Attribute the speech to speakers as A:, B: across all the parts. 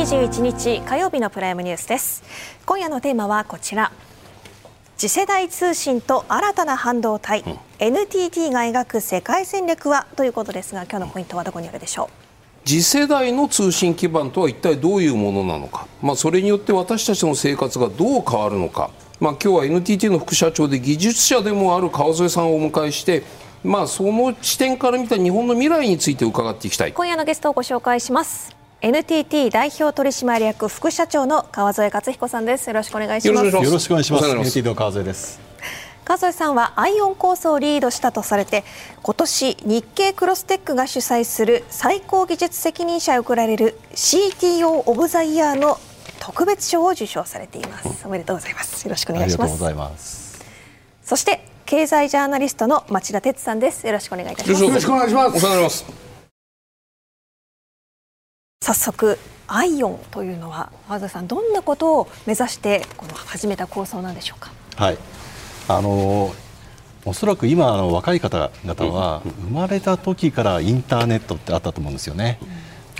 A: 11月21日火曜日のプライムニュースです。今夜のテーマはこちら。次世代通信と新たな半導体、うん、NTT が描く世界戦略はということですが今日のポイントはどこにあるでしょ
B: う？次世代の通信基盤とは一体どういうものなのか、まあ、それによって私たちの生活がどう変わるのか、まあ、今日は NTT の副社長で技術者でもある川添さんをお迎えしてまあ、その視点から見た日本の未来について伺っていきたい。
A: 今夜のゲストをご紹介します NTT 代表取締役副社長の川添克彦さんです。よろしくお願いします。
C: よろしくお願いします。NTT の川添です。
A: 川添さんはアイオン構想をリードしたとされて今年日経クロステックが主催する最高技術責任者へ贈られる CTO オブザイヤーの特別賞を受賞されています、おめでとうございます。よろしくお願いします。そして経済ジャーナリストの町田哲さんです。よろしくお願いいたします。
D: よろしくお願いします。お
B: 世話になります
A: 早速アイオンというのは和田さんどんなことを目指してこの始めた構想なんでしょうか？
C: はい。あのおそらく今の若い方々は生まれた時からインターネットってあったと思うんですよね。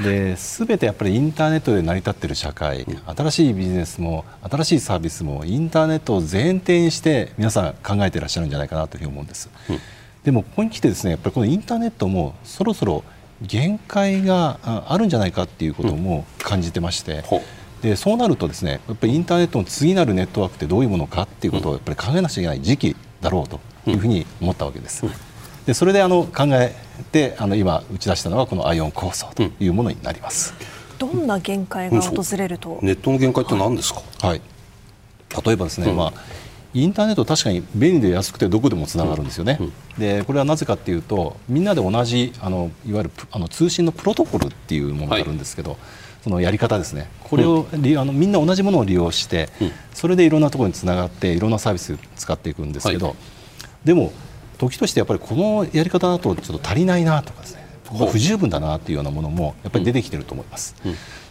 C: で全てやっぱりインターネットで成り立っている社会新しいビジネスも新しいサービスもインターネットを前提にして皆さん考えていらっしゃるんじゃないかなというふうに思うんです。でもここに来てですねやっぱりこのインターネットもそろそろ限界があるんじゃないかっていうことも感じてまして、でそうなるとですねやっぱりインターネットの次なるネットワークってどういうものかっていうことをやっぱり考えなくちゃいけない時期だろうというふうに思ったわけです。でそれであの考えてあの今打ち出したのがこのアイオン構想というものになります。
A: どんな限界が訪れると、
B: ネットの限界って何ですか、
C: はい、はい、例えばですね、うん、まあインターネット確かに便利で安くてどこでもつながるんですよね、うん。うん、でこれはなぜかというとみんなで同じあのいわゆるあの通信のプロトコルっていうものがあるんですけど、はい、そのやり方ですね。これを、うん、あのみんな同じものを利用して、それでいろんなところにつながっていろんなサービス使っていくんですけど、はい、でも時としてやっぱりこのやり方だとちょっと足りないなとかですね。不十分だなというようなものもやっぱり出てきていると思います。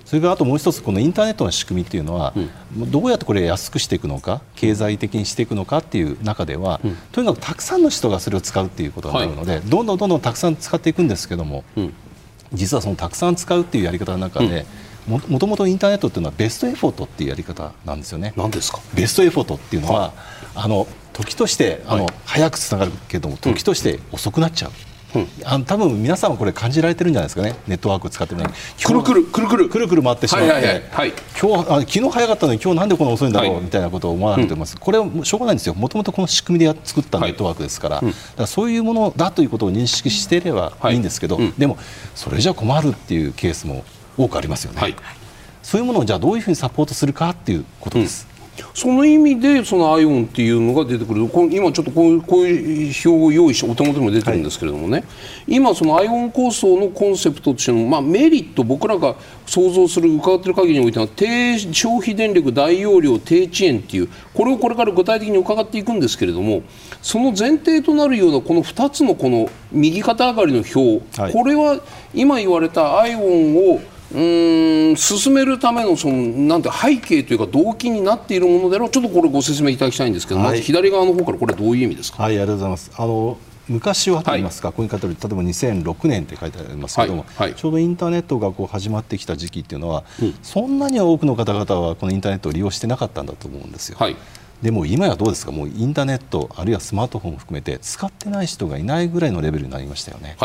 C: それからあともう一つこのインターネットの仕組みっていうのは、うん、どうやってこれ安くしていくのか経済的にしていくのかっていう中では、うん、とにかくたくさんの人がそれを使うっていうことになるので、はい、どんどんどんどんたくさん使っていくんですけども、うん、実はそのたくさん使うっていうやり方の中で、もともとインターネットっていうのはベストエフォートっていうやり方なんですよね。
B: 何ですか？
C: ベストエフォートっていうのは、はい、あの時としてあの、はい、早くつながるけども時として遅くなっちゃう。うん、あの多分皆さんはこれ感じられてるんじゃないですかね。ネットワーク使ってるのに。
B: くるくるくるくる。
C: くるくる回ってしまって、はいはいはい、今日あ昨日早かったのに今日なんでこんな遅いんだろう、はい、みたいなことを思われてます、うん、これはしょうがないんですよ。もともとこの仕組みで作ったネットワークですから。はい、だからそういうものだということを認識していればい。いんですけど、うん、でもそれじゃ困るっていうケースも多くありますよね、そういうものをじゃあどういうふうにサポートするかっていうことです。
B: その意味でそのアイオンっていうのが出てくる。今ちょっとこういうこういう表を用意してお手元にも出てるんですけれどもね、はい、今そのアイオン構想のコンセプトとしての、まあ、メリット僕らが想像する伺っている限りにおいては低消費電力大容量低遅延っていうこれをこれから具体的に伺っていくんですけれどもその前提となるようなこの2つのこの右肩上がりの表、はい、これは今言われたアイオンをうん進めるためのそのなんて背景というか動機になっているものであろうちょっとこれご説明いただきたいんですけど、はい、まず左側の方からこれどういう意味ですか？
C: はい、ありがとうございます。あの昔はと言いますか、はい、こういう方例えば2006年って書いてありますけども、はいはい、ちょうどインターネットがこう始まってきた時期っていうのは、うん、そんなに多くの方々はこのインターネットを利用してなかったんだと思うんですよ。でも今やどうですか、もうインターネット、あるいはスマートフォンを含めて使ってない人がいないぐらいのレベルになりましたよね。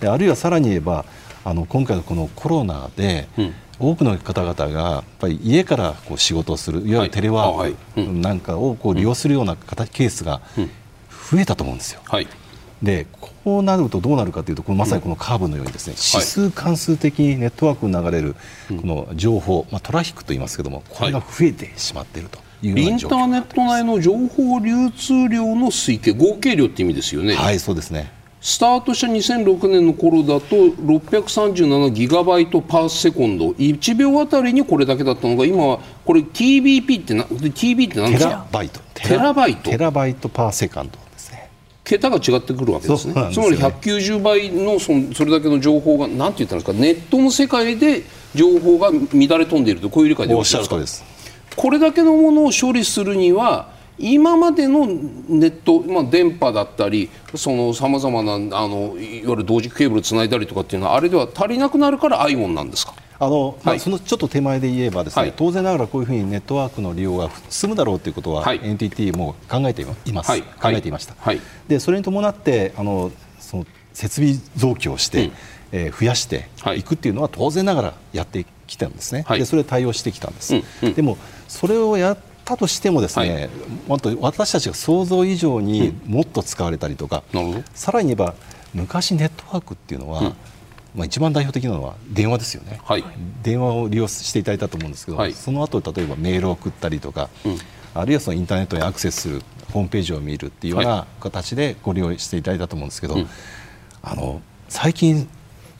C: であるいはさらに言えばあの今回のこのコロナで、うん。多くの方々がやっぱり家からこう仕事をするいわゆるテレワークなんかをこう利用するようなケースが増えたと思うんですよ。はい、でこうなるとどうなるかというとこのまさにこのカーブのようにですね、指数関数的にネットワークに流れるこの情報、まあ、トラフィックと言いますけどもこれが増えてしまっていると。イ
B: ンターネット内の情報流通量の推計合計量って意味ですよね。
C: はいそうですね
B: スタートした2006年の頃だと637ギガバイトパーセコンド。1秒あたりにこれだけだったのが今はこれ TBP ってな TB って何ですか？
C: テラバイト。
B: テラバイト。
C: terabyte per second ですね。
B: 桁が違ってくるわけですね。つまり190倍のそそれだけの情報がなんて言ったんですか？ネットの世界で情報が乱れ飛んでいるとこういう理解で
C: おっしゃるとです。
B: これだけのものを処理するには今までのネット、まあ、電波だったりさまざまなあのいわゆる同軸ケーブルつないだりとかっていうのはあれでは足りなくなるから IOWN なんですか？
C: あのまあ、
B: はい。
C: そのちょっと手前で言えばですね、
B: はい。
C: 当然ながらこういうふうにネットワークの利用が進むだろうということは、
B: はい。
C: NTT も考えています、
B: はい。
C: 考えていました、
B: はい。
C: でそれに伴ってあのその設備増強して、
B: うん。
C: えー増やして
B: はい。
C: いくっていうのは当然ながらやってきたんですね、
B: はい。
C: でそれで対応してきたんです、
B: うん。うん。
C: でもそれをやったとしてもですね、
B: はい。
C: もっと私たちが想像以上にもっと使われたりとか、
B: なるほど。
C: さらに言えば昔ネットワークっていうのは、
B: うん。
C: まあ、一番代表的なのは電話ですよね、
B: はい。
C: 電話を利用していただいたと思うんですけど、
B: はい。
C: その後例えばメールを送ったりとか、
B: うん。
C: あるいはそのインターネットにアクセスするホームページを見るっていうよう
B: は
C: な形でご利用していただいたと思うんですけど、
B: うん。
C: あの最近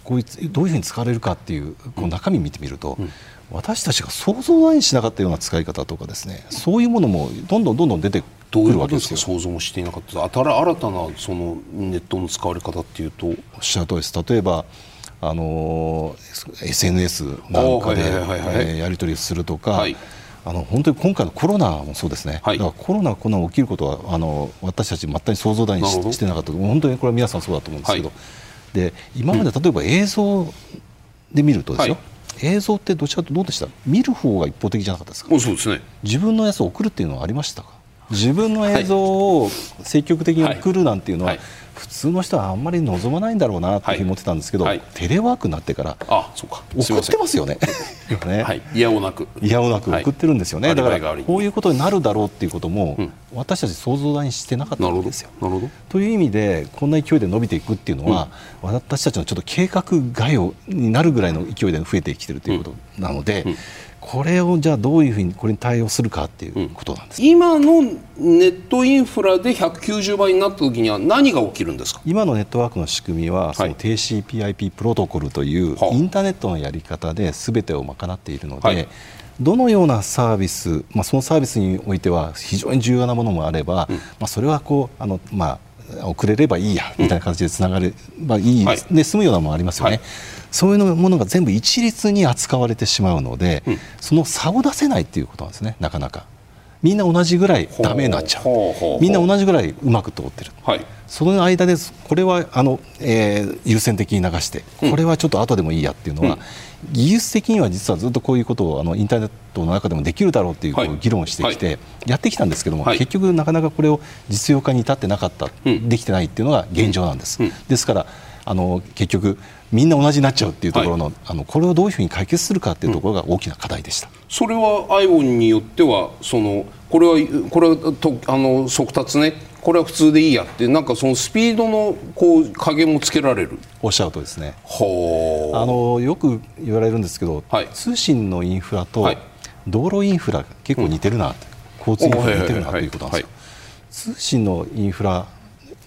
C: こういうどういうふうに使われるかっていうこう中身見てみると、私たちが想像だにしなかったような使い方とかですねそういうものもどんどんどんどん出てく
B: どういう
C: わけですよ。
B: 想像もしていなか？った新新たなそのネットの使われ方っていうと？
C: おっしゃる通りです。例えばあの SNS なんかでやり取りするとか、
B: はい。
C: あの本当に今回のコロナもそうですね、
B: はい。
C: だからコロナがこんな起きることはあの私たち全く想像だにししてなかった。本当にこれは皆さんそうだと思うんですけど、
B: はい。
C: で今まで例えば映像で見るとですよ、
B: はい
C: 映像ってどちらかとどうでした？見る方が一方的じゃなかったですか？
B: そうですね。
C: 自分のやつを送るっていうのはありましたか？自分の映像を積極的に送るなんていうのは、
B: はい
C: 普通の人はあんまり望まないんだろうなって思ってたんですけど、
B: はい。
C: テレワークになってから
B: あそうか。
C: 送ってますよね。今ね、
B: はい。いやおなく。
C: いやおなく送ってるんですよね、
B: はい
C: だからこういうことになるだろうっていうことも、
B: うん。
C: 私たち想像だにしてなかった
B: なるほど
C: わけですよ。
B: なるほど。
C: という意味でこんな勢いで伸びていくっていうのは、私たちのちょっと計画外をになるぐらいの勢いで増えてきてるということなので、
B: うん
C: これをじゃあどういうふうにこれに対応するかっていうことなんです。
B: 今のネットインフラで190倍になった時には何が起きるんですか？
C: 今のネットワークの仕組みは、その TCP/IP プロトコルという
B: はあ。
C: インターネットのやり方で全てを賄っているので、
B: はい。
C: どのようなサービス、まあ、そのサービスにおいては非常に重要なものもあれば、まあ、それはこうあの、まあ、遅れればいいやみたいな形でつながればいい、
B: はい。
C: で済むようなものもありますよね。
B: はい。
C: そういうのものが全部一律に扱われてしまうので、
B: うん。
C: その差を出せないっていうことなんですねなかなか。みんな同じぐらいダメになっちゃう。みんな同じぐらいうまく通ってる
B: はい
C: その間でこれはあの、えー優先的に流してこれはちょっと後でもいいやっていうのは、
B: うん
C: 技術的には実はずっとこういうことをあのインターネットの中でもできるだろうっていう
B: う
C: 議論をしてきて、やってきたんですけども、
B: はい。
C: 結局なかなかこれを実用化に至ってなかった、
B: うん。
C: できてないっていうのが現状なんです。
B: うん。
C: ですからあの結局みんな同じになっちゃうっていうところの,、あのこれをどういうふうに解決するかっていうところが大きな課題でした。
B: それは ION によってはそのこれはこれはとあの速達ねこれは普通でいいやってなんかそのスピードのこう加減もつけられる。
C: おっしゃるとですね。
B: ほ
C: あのよく言われるんですけど、
B: はい。
C: 通信のインフラと
B: はい。
C: 道路インフラが結構似てるな、交通インフラが似てるなということなんですよ、
B: はい。
C: 通信のインフラ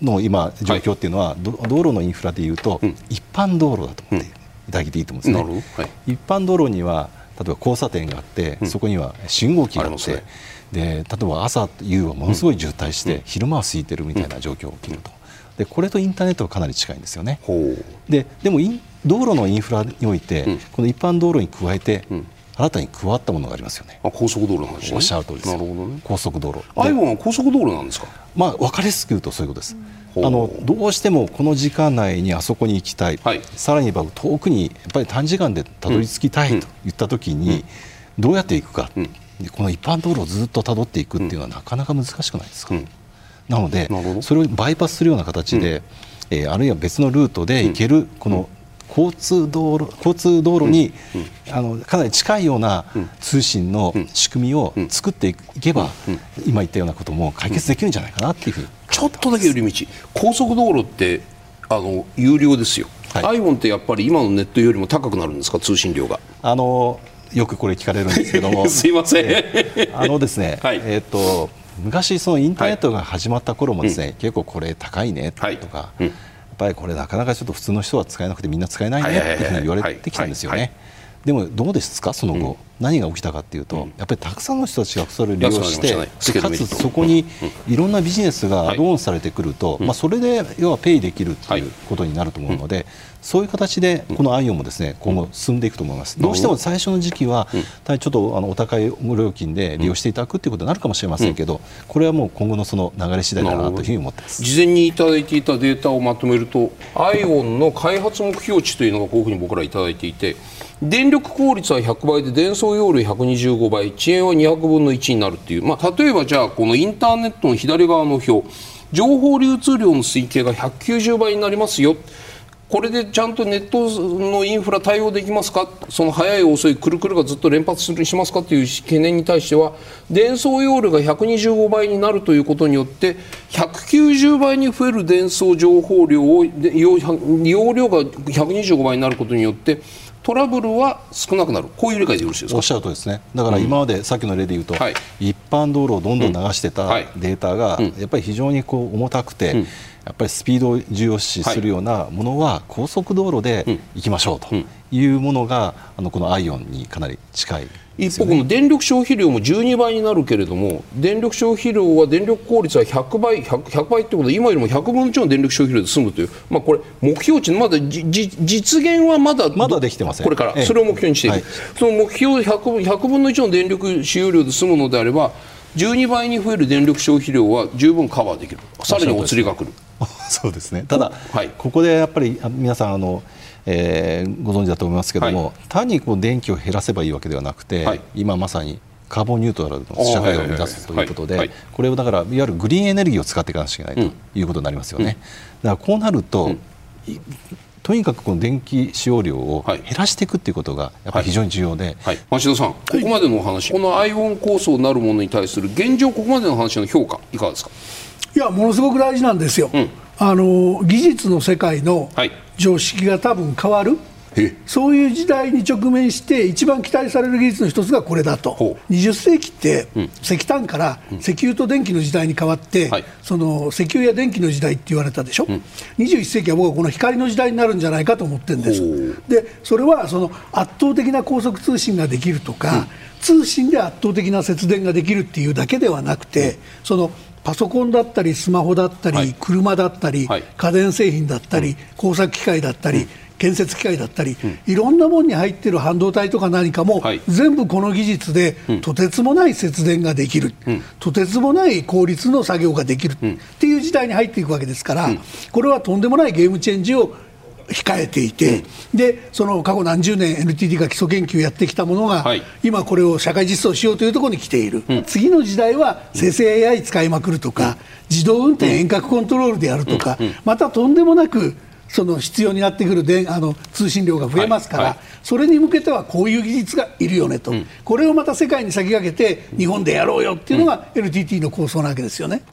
C: の今状況っていうのは、ど道路のインフラでいうと、
B: うん。
C: 一般道路だと思っていただけていいと思うんですね、
B: はい。
C: 一般道路には例えば交差点があって、
B: うん。
C: そこには信号機があってで例えば朝夕はものすごい渋滞して、昼間は空いてるみたいな状況が起きると。でこれとインターネットはかなり近いんですよね。ででも道路のインフラにおいて、
B: うん。
C: この一般道路に加えて、
B: うん。
C: 新たに加わったものがありますよね。
B: あ高速道路の話ね。
C: おっしゃる通りです。
B: なるほどね。
C: 高速道路。で
B: ION は高速道路なんですか？
C: まあ分かりやすく言うとそういうことです。あのどうしてもこの時間内にあそこに行きたい、
B: はい。
C: さらに言えば遠くにやっぱり短時間でたどり着きたいと言った時に、どうやって行くか、
B: うん
C: でこの一般道路をずっとたどっていくっていうのはなかなか難しくないですか？
B: うん。
C: なのでそれをバイパスするような形で、えーあるいは別のルートで行ける、この交通道路交通道路に、あのかなり近いような通信の仕組みを作っていけば、今言ったようなことも解決できるんじゃないかなっていうふうに。
B: ちょっとだけ寄り道。高速道路ってあの有料ですよ、
C: はい。
B: ION ってやっぱり今のネットよりも高くなるんですか？通信料が。
C: あのよくこれ聞かれるんですけども。
B: すいません、
C: あのですね、
B: はい。
C: えっ、と昔そのインターネットが始まった頃もですね、結構これ高いねとか、
B: はいうん。
C: やっぱりこれなかなかちょっと普通の人は使えなくてみんな使えないねっていうふうに言われてきたんですよ
B: はい。はい。
C: ね。でもどうですか？その後、何が起きたかっていうと、やっぱりたくさんの人たちがそれを利用して、かつそこにいろんなビジネスがアドオンされてくると、まあ、それで要はペイできるっていうことになると思うので、そういう形でこのアイオンもですね今後進んでいくと思います。どうしても最初の時期は、ちょっとあのお高い料金で利用していただくっていうことになるかもしれませんけど、これはもう今後のその流れ次第だなというふうに思ってます。
B: 事前にいただいていたデータをまとめると、アイオンの開発目標値というのがこういうふうに僕らいただいていて、電力効率は100倍で伝容量125倍、遅延は200分の1になるっていう、まあ、例えばじゃあ、このインターネットの左側の表、情報流通量の推計が190倍になりますよ。これでちゃんとネットのインフラ対応できますか、その早い、遅い、くるくるがずっと連発するしますかという懸念に対しては、伝送容量が125倍になるということによって、190倍に増える伝送情報量を、容容量が125倍になることによって、トラブルは少なくなる、こういう理解でよろしいですか？
C: おっしゃるとですね。だから今までさっきの例で言うと、
B: はい。
C: 一般道路をどんどん流してたデータが
B: うん。
C: やっぱり非常にこう重たくて、
B: うん。
C: やっぱりスピードを重要視するようなものは高速道路で行きましょうというものがあのこのアイオンにかなり近い
B: 一方、この電力消費量も12倍になるけれども、電力消費量は電力効率は100倍、100, 100倍ってことで、今よりも100分の1の電力消費量で済むという、まあ、これ、目標値、まだじじ実現はまだ
C: まだできてません。
B: これから、
C: ええ。
B: それを目標にしている、
C: はい。
B: その目標 100, 分100分の1の電力使用量で済むのであれば、12倍に増える電力消費量は十分カバーできる、さらにお釣りが来る。
C: そうですね。ただ、
B: はい。
C: ここでやっぱりあ皆さんあの、えーご存知だと思いますけども、
B: はい。
C: 単にこう電気を減らせばいいわけではなくて、
B: はい。
C: 今まさにカーボンニュートラルの社会を目指すということで
B: はい。はい。はい
C: これをだからいわゆるグリーンエネルギーを使っていかなきゃいけないということになりますよね。だからこうなると、いとにかくこの電気使用量を
B: はい。
C: 減らしていくっていうことがやっぱり非常に重要で、
B: はい、町田さん、ここまでのお話、このアイオン構想なるものに対する現状、ここまでの話の評価、いかがですか？
D: いやものすごく大事なんですよ、
B: ん
D: あの技術の世界の
B: はい。
D: 常識が多分変わる、
B: え。
D: そういう時代に直面して一番期待される技術の一つがこれだと。
B: ほう。
D: 20世紀って石炭から石油と電気の時代に変わって、
B: はい
D: その石油や電気の時代って言われたでしょ、21世紀は僕はこの光の時代になるんじゃないかと思ってるんで
B: ほ
D: すでそれはその圧倒的な高速通信ができるとか、通信で圧倒的な節電ができるっていうだけではなくて、そのパソコンだったりスマホだったり、
B: はい。
D: 車だったり、
B: はい。
D: 家電製品だったり、工作機械だったり、建設機械だったり、いろんなものに入ってる半導体とか何かも、
B: はい。
D: 全部この技術で、とてつもない節電ができる、とてつもない効率の作業ができる、っていう時代に入っていくわけですから、これはとんでもないゲームチェンジを控えていて、でその過去何十年 NTT が基礎研究やってきたものが、
B: はい。
D: 今これを社会実装しようというところに来ている、次の時代は生成 AI 使いまくるとか、自動運転遠隔コントロールでやるとか、またとんでもなくその必要になってくる電あの通信量が増えますから、
B: はい。はい。
D: それに向けてはこういう技術がいるよねと、これをまた世界に先駆けて日本でやろうよっていうのが NTT の構想なわけですよね。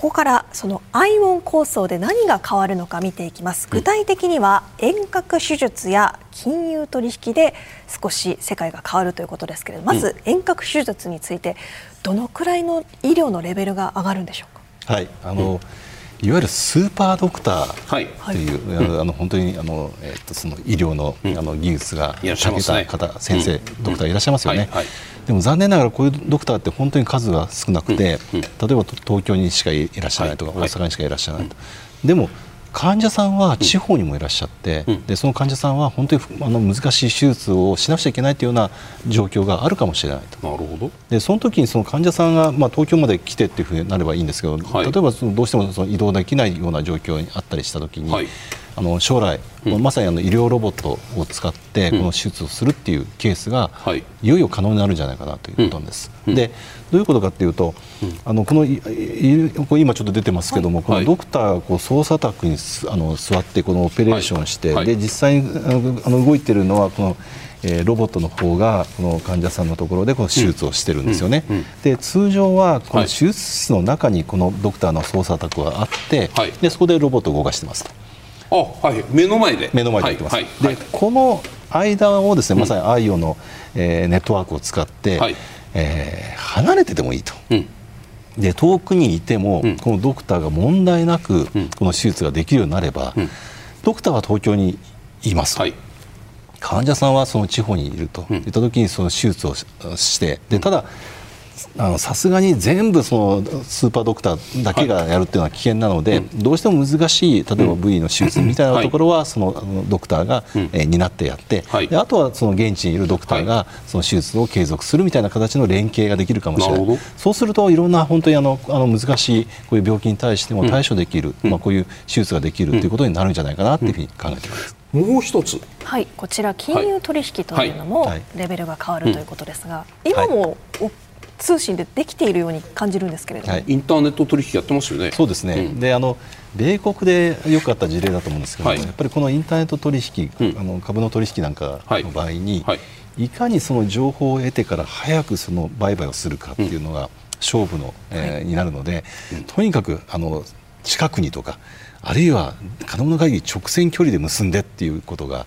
A: ここからそのアイオン構想で何が変わるのか見ていきます。具体的には遠隔手術や金融取引で少し世界が変わるということですけれどまず遠隔手術についてどのくらいの医療のレベルが上がるんでしょうか？
C: はい。あのいわゆるスーパードクター
B: はい。
C: という、あの本当にあの、えっとその医療の,、あの技術が
B: いらっしゃいますね。
C: 長けた方、先生、ドクターいらっしゃいますよね、
B: はい。はい。
C: でも残念ながらこういうドクターって本当に数が少なくて、例えば東京にしかいらっしゃらないとか、
B: はい。はい。
C: 大阪にしかいらっしゃらないと、でも患者さんは地方にもいらっしゃって、でその患者さんは本当にあの難しい手術をしなくちゃいけないというような状況があるかもしれないと。
B: なるほど。
C: でその時にその患者さんが、まあ、東京まで来てっていうふうになればいいんですけど、
B: はい
C: 例えばそのどうしてもその移動できないような状況にあったりした時に、
B: はい
C: あの将来、まさにあの医療ロボットを使ってこの手術をするっていうケースが、
B: はい。
C: いよいよ可能になるんじゃないかなということなんです。でどういうことかっていうと、あのこの今ちょっと出てますけども、こ
B: はい。
C: のドクターがこう操作卓にすあの座ってこのオペレーションして、
B: はい。はい
C: で実際にあの動いてるのはこのえーロボットの方がこの患者さんのところでこの手術をしてるんですよね。で通常はこの手術室の中にこのドクターの操作卓があって、
B: はい。
C: でそこでロボットを動かしてますと
B: あ、はい、目の前で。
C: 目の前でやってます。
B: はい、はい、
C: でこの間をですねまさに IO の、えーネットワークを使って、
B: はい。
C: えー離れててもいいと。
B: うん、
C: で遠くにいても、
B: ん。
C: このドクターが問題なく、この手術ができるようになれば、
B: ん。
C: ドクターは東京にいます、
B: はい、
C: 患者さんはその地方にいると。いった時にその手術をししてでたださすがに全部そのスーパードクターだけがやるっていうのは危険なので、どうしても難しい例えば部位の手術みたいなところはそのあのドクターが、えー担ってやって、
B: はい。
C: であとはその現地にいるドクターがその手術を継続するみたいな形の連携ができるかもしれな
B: ない
C: そうするといろんな本当にあのあの難しいこういう病気に対しても対処できる、まあ、こういう手術ができるということになるんじゃないかなというふうに考えています。
B: もう一つ。
A: はい、こちら金融取引というのも
C: はい。はい。
A: レベルが変わるということですが、今もお通信でできているように感じるんですけれども、
C: はい。
B: インターネット取引やってますよね。
C: そうですね、であの米国でよくあった事例だと思うんですけども、
B: はい。
C: やっぱりこのインターネット取引、
B: うん。
C: あの株の取引なんかの場合に、
B: はい。
C: い、かにその情報を得てから早くその売買をするかっていうのが勝負の、えーになるので、とにかくあの近くにとかあるいは可能な限り直線距離で結んでっていうことが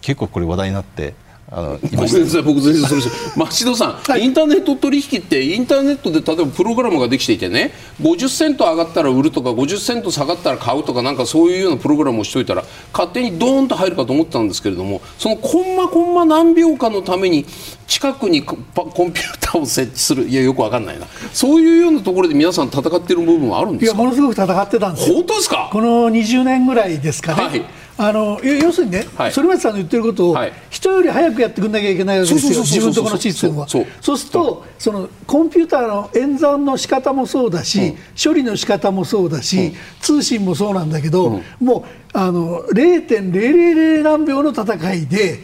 C: 結構これ話題になってあのい
B: ごめんなさい僕全然それ町田さん、
D: はい。
B: インターネット取引ってインターネットで例えばプログラムができていてね50セント上がったら売るとか50セント下がったら買うとかなんかそういうようなプログラムをしといたら勝手にドーンと入るかと思ってたんですけれどもそのコンマコンマ何秒かのために近くにコンピューターを設置する。いやよくわかんないな。そういうようなところで皆さん戦っている部分はあるん
D: いや
B: ですか？
D: ものすごく戦ってたんですよ。
B: 本当ですか？
D: この20年ぐらいですかね、
B: はい
D: あの要要するにね、
B: はい。
D: 反町さんの言ってることを、
B: はい。
D: 人より早くやってくんなきゃいけないわけですよ、自分のところのシステムは。
B: そう
D: すると、そのコンピューターの演算の仕方もそうだし、処理の仕方もそうだし、通信もそうなんだけど、もうあの0.000何秒の戦いで、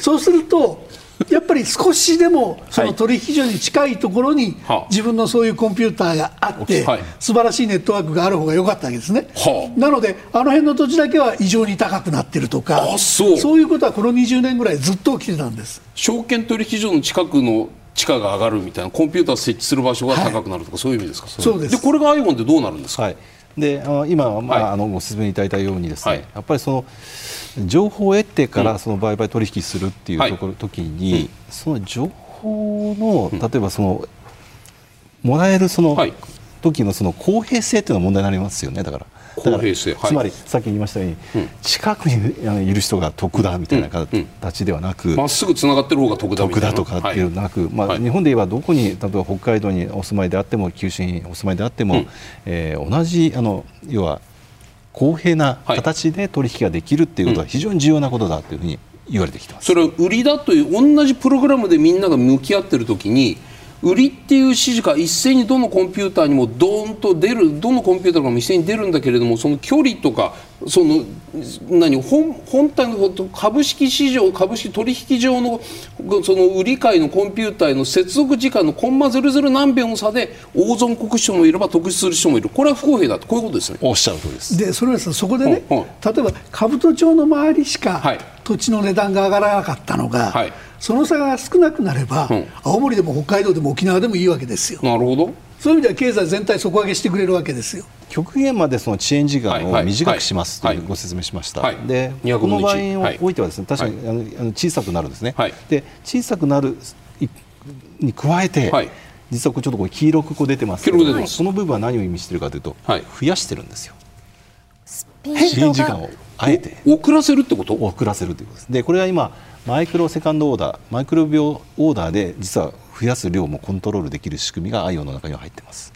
D: そうすると、やっぱり少しでもその取引所に近いところに
B: はあ。
D: 自分のそういうコンピューターがあって
B: はい。
D: 素晴らしいネットワークがある方が良かったわけですね。
B: はあ。
D: なので、あの辺の土地だけは異常に高くなってるとか、
B: あそう。
D: いうことはこの20年ぐらいずっと起きてたんです。
B: 証券取引所の近くの地価が上がるみたいなコンピューター設置する場所が高くなるとか、そういう意味ですか？
D: そうです。
B: これが iPhone ってどうなるんですか、
C: はい、であの今、まあ
B: はい。
C: あのご説明いただいたようにですね、
B: はい。
C: やっぱりその情報を得てからその売買取引するっていう
B: はい。
C: ところ、時に、その情報の例えばその、もらえるその
B: はい。
C: 時のその公平性っていうのが問題になりますよね。だから。
B: 公平性はい。
C: つまりさっき言いましたように、近くにいる人が得だみたいな形ではなく、
B: まっすぐつながってる方が得だ
C: 得だとかっていうのなく、まあ
B: はい。
C: 日本で言えばどこに例えば北海道にお住まいであっても九州にお住まいであっても、
B: うん。
C: えー同じあの要は公平な
B: はい
C: 形で取引ができるっていうことは非常に重要なことだというふうに言われてきてます。
B: それは売りだという同じプログラムでみんなが向き合ってる時に売りっていう指示が一斉にどのコンピューターにもドーンと出るどのコンピューターがも一斉に出るんだけれどもその距離とかその何本本体の株式市場株式取引上のその売り買いのコンピューターへの接続時間のコンマ00何秒の差で大損国人もいれば得する人もいるこれは不公平だとこういうことですね。
C: おっしゃる通りです。
D: で、それはさそこでね、例えば兜町の周りしか
B: はい
D: 土地の値段が上がらなかったのが、
B: はい。
D: その差が少なくなれば、
B: うん。
D: 青森でも北海道でも沖縄でもいいわけですよ。
B: なるほど。
D: そういう意味では経済全体底上げしてくれるわけですよ。
C: 極限までその遅延時間
B: はいはい。
C: を短くしますと
B: はい。いう
C: ご説明しました、
B: はい。
C: で
B: 200
C: この場合
B: 分の1はい。
C: においてはですね確かにあの小さくなるんですね、
B: はい。
C: で小さくなるいに加えて、
B: はい。
C: 実はこれちょっとこれ黄色くこう出てますけど
B: 黄色く出てます。
C: その部分は何を意味しているかというと、
B: はい。
C: 増やしてるんですよ。
A: スピ
C: 遅
A: ードが
C: 延時間をあえて。
B: 遅らせるってこと？
C: 遅らせるということです。でこれは今マイクロセカンドオーダーマイクロ秒オーダーで実は増やす量もコントロールできる仕組みが IO の中には入ってます。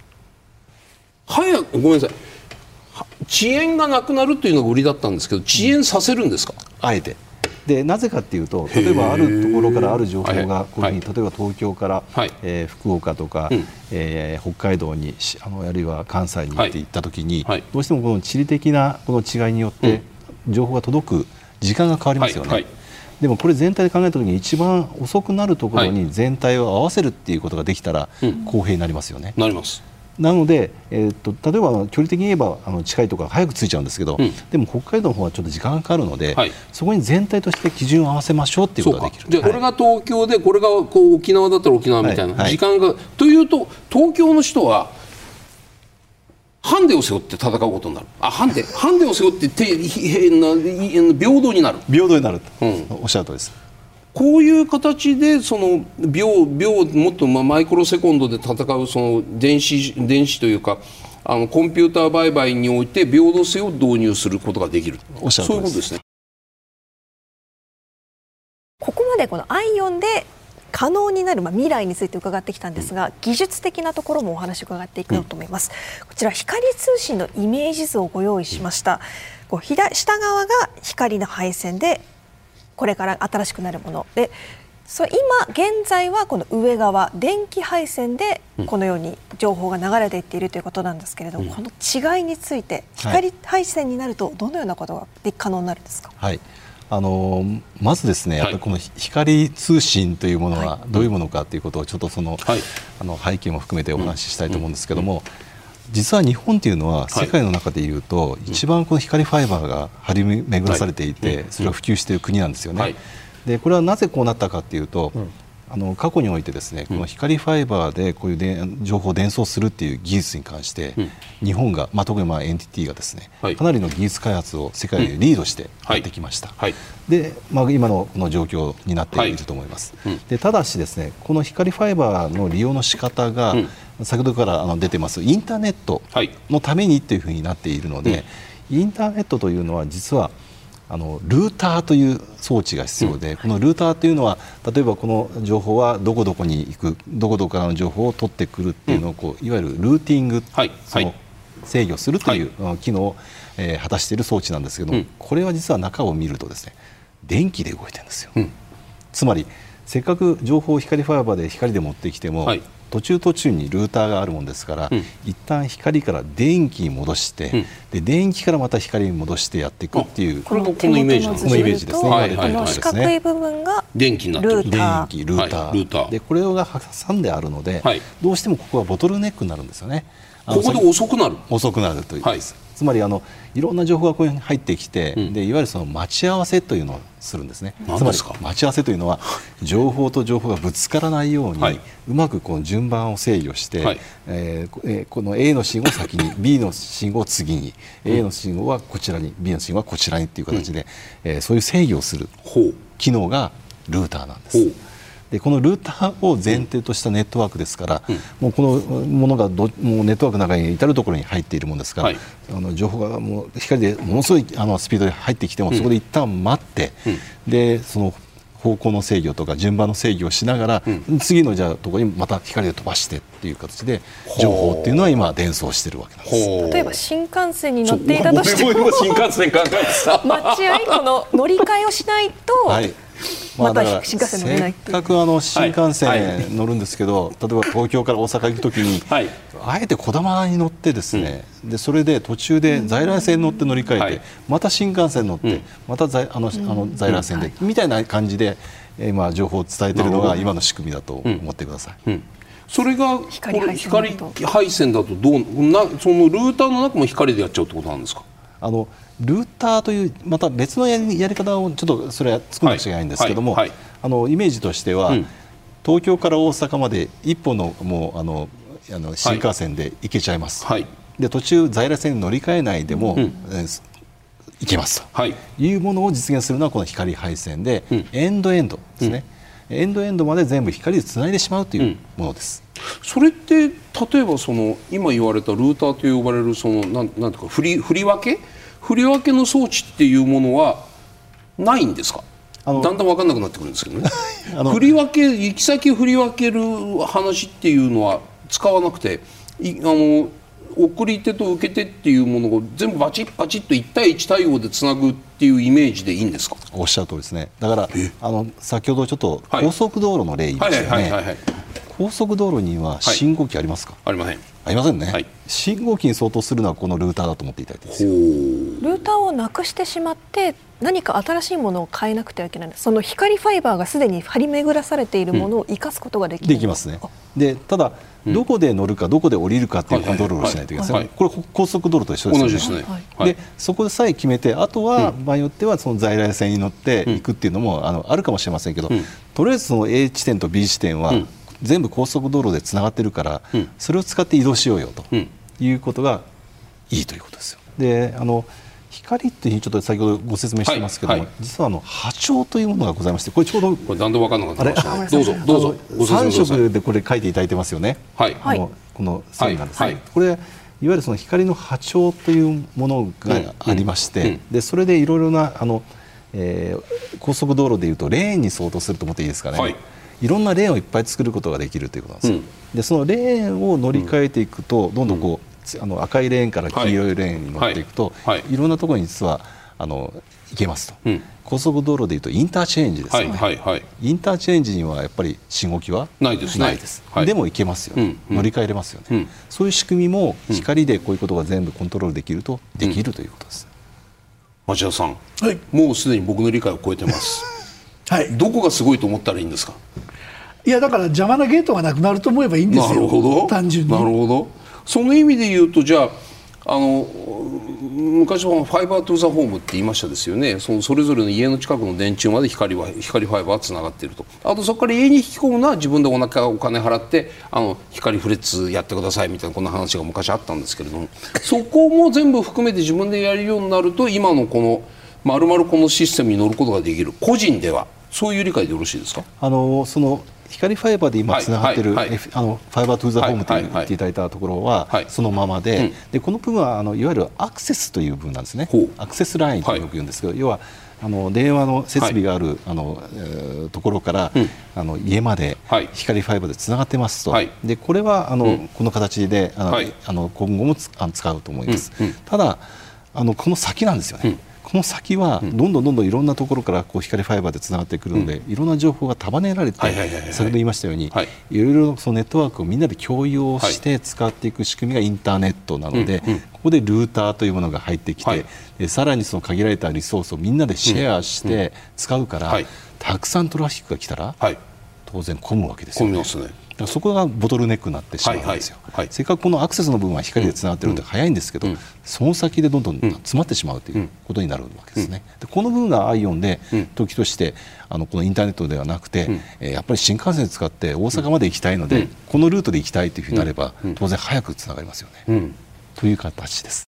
B: 早くごめんなさい。は遅延がなくなるというのが売りだったんですけど遅延させるんですか、
C: あえて。でなぜかっていうと例えばあるところからある情報
B: はい
C: がこういうふうに、
B: はい。
C: 例えば東京から、
B: はい。
C: えー福岡とか、
B: うん。
C: えー北海道にしあのあるいは関西に行って行った時に、
B: はい。
C: どうしてもこの地理的なこの違いによって、情報が届く時間が変わりますよね。
B: はいはい。
C: でもこれ全体で考えた時に一番遅くなるところ
B: は
C: に全体を合わせるっていうことができたら
B: うん。
C: 公平になりますよね。
B: なります。
C: なので、えー、と例えば距離的に言えばあの近いところが早く着いちゃうんですけど、
B: うん。
C: でも北海道の方はちょっと時間がかかるので、
B: はい。
C: そこに全体として基準を合わせましょうっていうことができる。
B: でこれが東京でこれがこう沖縄だったら沖縄みたいな、
C: はい。はい。
B: 時間がというと東京の人はハンデを背負って戦うことになる。あハンデ。ハンデを背負っててへな平等になる。
C: 平等になると、
B: うん。
C: おっしゃるとりです。
B: こういう形でその秒秒もっとまあマイクロセコンドで戦うその電子電子というかあのコンピューター売買において平等性を導入することができる。
C: おっしゃる通りです。
B: そういうことですね。
A: ここまでこのアイオンで可能になる、まあ、未来について伺ってきたんですが、技術的なところもお話を伺っていこうと思います、うん、こちら光通信のイメージ図をご用意しました、こう左下側が光の配線でこれから新しくなるもの。でそれ今現在はこの上側電気配線でこのように情報が流れていっているということなんですけれども、うん、この違いについて光配線になるとどのようなことが可能になるんですか、
C: はいあのまずですね、やっぱりこの光通信というものはどういうものかということをちょっとその,、あの背景も含めてお話ししたいと思うんですけども、実は日本というのは世界の中でいうと、一番この光ファイバーが張り巡らされていて、それが普及している国なん。ですよね。でこれはなぜこうなったかというと、あの過去においてですねこの光ファイバーでこういうで情報を伝送するっていう技術に関して、日本が、まあ、特にまあ NTT がですね、かなりの技術開発を世界でリードしてやってきました、で、まあ、今のこの状況になっていると思います、でただしですねこの光ファイバーの利用の仕方が、先ほどからあの出てますインターネットのためにというふうになっているので、インターネットというのは実はあのルーターという装置が必要で、うん、このルーターというのは例えばこの情報はどこどこに行くどこどこからの情報を取ってくるっていうのをこういわゆるルーティング、はい、その制御するという機能を、えー、果たしている装置なんですけども、うん、これは実は中を見るとですね電気で動いてるんですよ。うん、つまりせっかく情報を光ファイバーで光で持ってきても、はい、途中途中にルーターがあるもんですから、うん、一旦光から電気に戻して、うん、で電気からまた光に戻してやっていくっていう
B: これがこのイメージ
A: こ
B: の
A: イメージですね、はいはいはい、四角い部分が
B: 電気になってる。
A: 電
C: 気ルーター。はい、ルーター。でこれが挟んであるので、はい、どうしてもここはボトルネックになるんですよね
B: ここで遅くなる。
C: 遅くなるという。です、はい。つまりあのいろんな情報がこういうふうに入ってきて、うん、でいわゆるその待ち合わせというのをするんですね。つまり待ち合わせというのは情報と情報がぶつからないように、はい、うまくこの順番を制御して、はい、えー、えー、この A の信号を先に B の信号を次に、うん、A の信号はこちらに B の信号はこちらにという形で、うん、えー、そういう制御をする機能がルーターなんです。でこのルーターを前提としたネットワークですから、うん、もうこのものがどもうネットワークの中に至るところに入っているものですから、はい、あの情報がもう光でものすごいあのスピードで入ってきても、そこで一旦待って、うん、でその方向の制御とか順番の制御をしながら、うん、次のじゃあところにまた光で飛ばしてっていう形で情報っていうのは今伝送してるわけなんです。
A: 例えば新幹線に乗っていたとしても
B: 新幹線考えて
A: さ待合この乗り換えをしないと、はいまた新幹線乗れない。
C: せっかくあの新幹線乗るんですけど、例えば東京から大阪行くときに、あえてこだまに乗ってですね、でそれで途中で在来線乗って乗り換えて、また新幹線乗って、また在あのあの在来線で、みたいな感じで今情報を伝えているのが今の仕組みだと思ってください。
B: それが光配線だとどうなそのルーターの中も光でやっちゃうってことなんですか？
C: あのルーターというまた別のやりやり方をちょっとそれは作らなくちゃいけないんですけども、はいはい、あのイメージとしては、うん、東京から大阪まで一本のもうあのあの新幹線で行けちゃいます、はい、で途中在来線に乗り換えないでも、うん、行けますと、はい、いうものを実現するのはこの光配線で、うん、エンドエンドですね、エンドエンドまで全部光でつないでしまうというものです。
B: それって例えばその今言われたルーターと呼ばれるそのなんなんていうか振り振り分け振り分けの装置っていうものはないんですか？だんだん分かんなくなってくるんですけどね。振り分け行き先振り分ける話っていうのは使わなくていあの送り手と受け手っていうものを全部バチッバチッと1対1対応でつなぐっていうイメージでいいんですか？
C: おっしゃる通りですね。だからあの先ほどちょっと高速道路の例言いましたよね。高速道路には信号機ありますか、
B: はい、ありません
C: ありませんね、はい、信号機に相当するのはこのルーターだと思っていただいてル
A: ーターをなくしてしまって何か新しいものを変えなくてはいけない。その光ファイバーがすでに張り巡らされているものを生かすことができる、
C: うん、できますね。でただどこで乗るかどこで降りるかっていうコントロールをしないといけない。ですね、これ高速道路と一緒ですよね。で、ね、そこでさえ決めてあとは場合によってはその在来線に乗っていくっていうのもあのあるかもしれませんけど、とりあえずその A 地点と B 地点は全部高速道路でつながってるから、うん、それを使って移動しようよということがいいということですよ。であの光っていうふうにちょっと先ほどご説明してますけども、はいはい、実はあの波長というものがございましてこれちょうど
B: これだんだん分かんなかったどうぞどうぞ
C: 3色でこれ書いていただいてますよね、はい、このこの線がですね、はい、これいわゆるその光の波長というものがありまして、うんうん、でそれでいろいろなあのえー高速道路でいうとレーンに相当すると思っていいですかね、
B: はい
C: い、ろんなレーンをいっぱい作ることができるということなんですよ、
B: うん。
C: でそのレーンを乗り換えていくと、どんどんこうつあの赤いレーンから黄色いレーンに乗っていくと、
B: はい。はい。
C: いろんなところに実はあの行けますと、
B: うん。
C: 高速道路でいうとインターチェンジです
B: はい
C: よね、
B: はいはい
C: インターチェンジにはやっぱり信号機は
B: ないです。ね
C: ないです、
B: はい。
C: でも行けますよね、
B: うんうん。
C: 乗り換えれますよね、
B: うん。
C: そういう仕組みも光でこういうことが全部コントロールできるとできるということです、
B: 町田さん。
D: はい。
B: もうすでに僕の理解を超えてます。
D: はい、
B: どこがすごいと思ったらいいんですか？
D: いやだから邪魔なゲートがなくなると思えばいいんですよ。
B: なるほど。
D: 単純に。
B: なるほど。その意味で言うとじゃああの昔はファイバートゥザホームって言いましたですよね。そのそれぞれの家の近くの電柱まで光は光ファイバーはつながっていると。あとそこから家に引き込むのは自分でお腹お金払ってあの光フレッツやってくださいみたいなこんな話が昔あったんですけれども。そこも全部含めて自分でやるようになると今のこのまるまるこのシステムに乗ることができる。個人ではそういう理解でよろしいですか？
C: あのその光ファイバーで今
B: はい
C: つながってる、
B: はいはい
C: あのファイバートゥーザホームと
B: はいはい
C: 言っていただいたところは
B: はい
C: そのままで,、
B: うん。
C: でこの部分はあのいわゆるアクセスという部分なんですね。アクセスラインとよく言うんですけど、要はあの電話の設備がある、あのえーところから、
B: うん。
C: あの家まで
B: はい。
C: 光ファイバーでつながってますと、
B: はい。
C: でこれはあの、
B: うん。
C: この形であの、
B: はい。
C: あの今後もつあの使うと思います、
B: うん。うん。
C: ただあのこの先なんですよね、
B: うん
C: この先はどんどんどんどんいろんなところからこう光ファイバーでつながってくるので、いろんな情報が束ねられて、先ほど言いましたように、
B: はい。
C: い、ろいろそのネットワークをみんなで共有をして使っていく仕組みがインターネットなので、
B: うんうん
C: ここでルーターというものが入ってきて、
B: はい。
C: でさらにその限られたリソースをみんなでシェアして使うから、
B: はい
C: たくさんトラフィックが来たら、
B: はい。
C: 当然混むわけですよね。そこがボトルネックになってしまうんですよ、
B: はいはいはい。
C: せっかくこのアクセスの部分は光でつながってるので早いんですけど、
B: うん。
C: その先でどんどん詰まってしまうということになるわけですね、でこの部分がアイオンで
B: うん。
C: 時としてあのこのインターネットではなくて、
B: うん。
C: えーやっぱり新幹線使って大阪まで行きたいので、このルートで行きたいというふうになれば、
B: うん。
C: 当然早くつながりますよね、
B: うん。
C: という形です。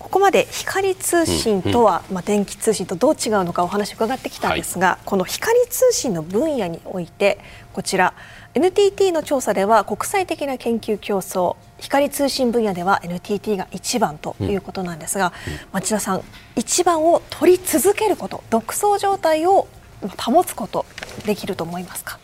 A: ここまで光通信とは、まあ、電気通信とどう違うのかお話伺ってきたんですが、この光通信の分野においてこちら NTT の調査では国際的な研究競争光通信分野では NTT が一番ということなんですが、町田さん一番を取り続けること独走状態を保つことできると思いますか？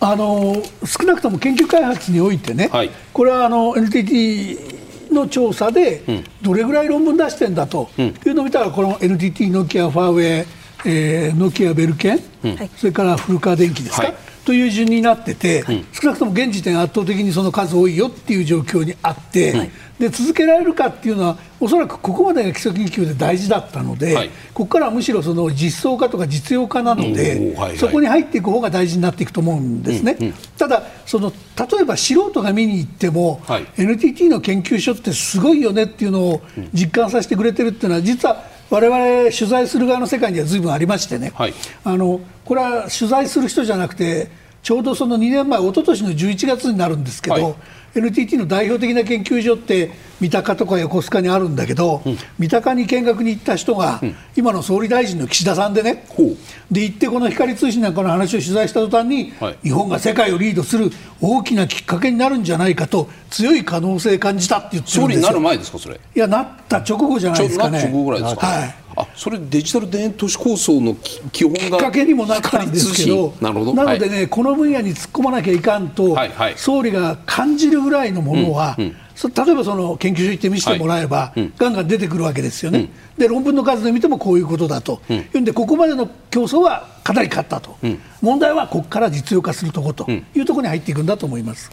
D: あの少なくとも研究開発においてね、
B: はい。
D: これはあの NTT の調査で
B: ん。
D: どれぐらい論文出してんだと
B: うん。
D: いうのを見たら、この NTT、ノキア、ファーウェイ、えーノキア、ベルケン、
A: はい。
D: それから古川電機ですか、
B: はい。
D: という順になってて、少なくとも現時点、圧倒的にその数多いよっていう状況にあって、で続けられるかっていうのは、おそらくここまでが基礎研究で大事だったので、
B: はい。
D: ここからはむしろその実装化とか実用化なので、
B: うんはいはい。
D: そこに入っていく方が大事になっていくと思うんですね。
B: うんうん。
D: ただその例えば素人が見に行っても、
B: はい。
D: NTT の研究所ってすごいよねっていうのを実感させてくれてるっていうのは実は我々取材する側の世界には随分ありましてね、
B: はい。
D: あのこれは取材する人じゃなくてちょうどその2年前一昨年の11月になるんですけど、
B: はい。
D: NTT の代表的な研究所って三鷹とか横須賀にあるんだけど、三鷹に見学に行った人が、今の総理大臣の岸田さんでね、
B: ほう。
D: で行ってこの光通信なんかの話を取材した途端に、
B: はい。
D: 日本が世界をリードする大きなきっかけになるんじゃないかと強い可能性感じたって言ってる
B: 総理になる
D: んですよ。
B: 前ですかそれ。
D: いやなった直後じゃないですかね。
B: な直後ぐらいですか、
D: はい
B: あそれデジタル田園都市構想のき基本が
D: きっかけにもなったんですけど
B: なるほど。
D: なのでね、この分野に突っ込まなきゃいかんと、
B: はい。はい
D: 総理が感じるぐらいのものは、
B: うんうん。
D: そ例えばその研究所行って見せてもらえば、
B: はい。うん。
D: ガンガン出てくるわけですよね、で論文の数で見てもこういうことだと、いうん。でここまでの競争はかなり勝ったと、問題はここから実用化するところというところに入っていくんだと思います。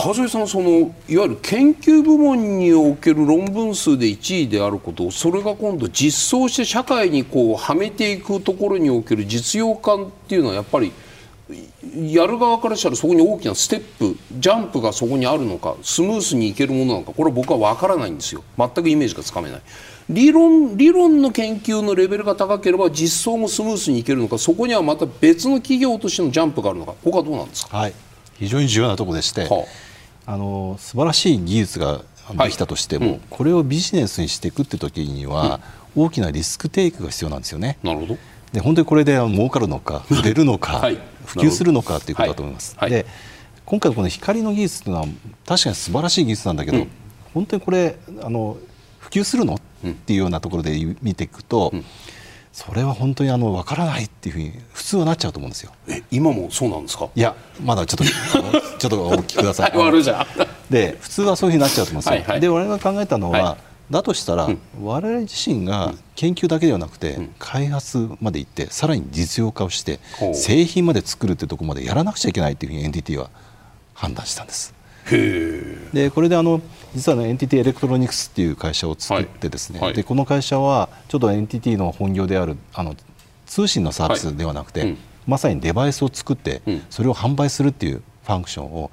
B: 川添さんそのいわゆる研究部門における論文数で1位であることそれが今度実装して社会にこうはめていくところにおける実用化っていうのはやっぱりやる側からしたらそこに大きなステップジャンプがそこにあるのかスムースにいけるものなのかこれは僕は分からないんですよ。全くイメージがつかめない。理論理論の研究のレベルが高ければ実装もスムースにいけるのかそこにはまた別の企業としてのジャンプがあるのかここはどうなんですか、
C: はい、非常に重要なところでして、
B: は
C: あの素晴らしい技術ができたとしても、
B: はい。うん
C: これをビジネスにしていくって時には、大きなリスクテイクが必要なんですよね。
B: なるほど。
C: で本当にこれで儲かるのか 売れるのか、
B: はい。
C: 普及するのかということだと思います。で今回この光の技術というのは確かに素晴らしい技術なんだけど、
B: うん。
C: 本当にこれあの普及するの？っていうようなところで見ていくと、それは本当にあの分からないっていうふうに普通はなっちゃうと思うんですよ。
B: え今もそうなんですか？
C: いやまだちょっっと ちょっとお聞きください。
B: 悪いじゃん
C: で普通はそういうふうになっちゃうと思うんですよ。
B: はいはい
C: で我々が考えたのは、
B: は
C: だとしたら、
B: うん
C: 我々自身が研究だけではなくて、
B: ん
C: 開発まで行ってさらに実用化をして
B: ほう
C: 製品まで作るってところまでやらなくちゃいけないっていうふうに NTT は判断したんです。でこれであの実は、ね、NTT エレクトロニクスっていう会社を作ってですね、
B: はいはい。
C: でこの会社はちょっと NTT の本業であるあの通信のサービスではなくて、
B: はい。うん。
C: まさにデバイスを作って、
B: うん。
C: それを販売するっていうファンクションを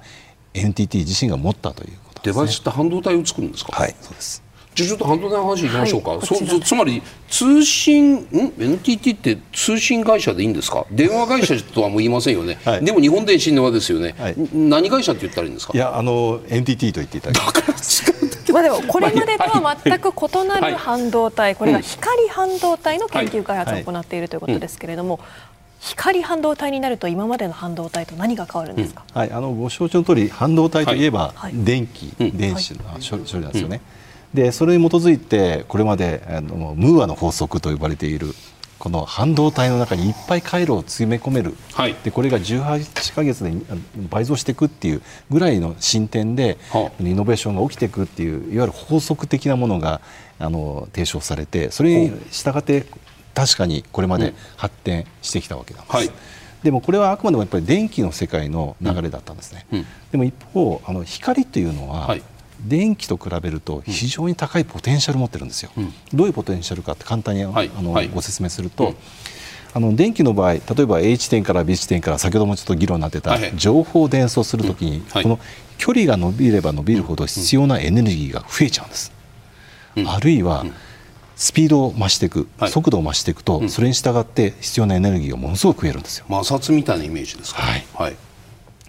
C: NTT 自身が持ったということです、ね、
B: デバイスって半導体を作るんですか？
C: はいそうです
B: じゃあちょっと半導体の話いきましょうか、そ
A: はい
B: そつまり通信ん？NTT って通信会社でいいんですか？電話会社とはもう言いませんよね、
C: はい。
B: でも日本電信の輪ですよね、
C: はい。
B: ん何会社って言ったらいいんですか？
C: いやあの NTT と言っていただきます。
A: まあでもこれまでとは全く異な
B: はい。
A: る半導体、これが光半導体の研究開発を行っているということですけれども、光半導体になると今までの半導体と何が変わるんですか？
C: はい、あのご承知の通り半導体といえば
A: はい。
C: 電気、
B: うん。
C: 電子の処理処理なんですよね。でそれに基づいてこれまであのムーアの法則と呼ばれているこの半導体の中にいっぱい回路を詰め込める、
B: はい。
C: でこれが18ヶ月で倍増していくっていうぐらいの進展で、
B: は
C: イノベーションが起きていくっていういわゆる法則的なものがあの提唱されてそれに従って確かにこれまで発展してきたわけなんです。
B: はい。
C: でもこれはあくまでもやっぱり電気の世界の流れだったんですね。
B: うん。
C: でも一方あの光というのは、
B: はい
C: 電気と比べると非常に高いポテンシャルを持ってるんですよ。
B: うん。
C: どういうポテンシャルかって簡単に、
B: はい。
C: あの
B: はい。
C: ご説明すると、
B: うん。
C: あの電気の場合例えば A 地点から B 地点から先ほどもちょっと議論になってた情報を伝送するときに、
B: うん。はい。
C: この距離が伸びれば伸びるほど必要なエネルギーが増えちゃうんです。
B: うん。
C: あるいは、スピードを増していく、
B: はい。
C: 速度を増していくと、
B: うん。
C: それに従って必要なエネルギーがものすごく増えるんですよ。
B: 摩擦みたいなイメージですか、
C: はい。
B: はい。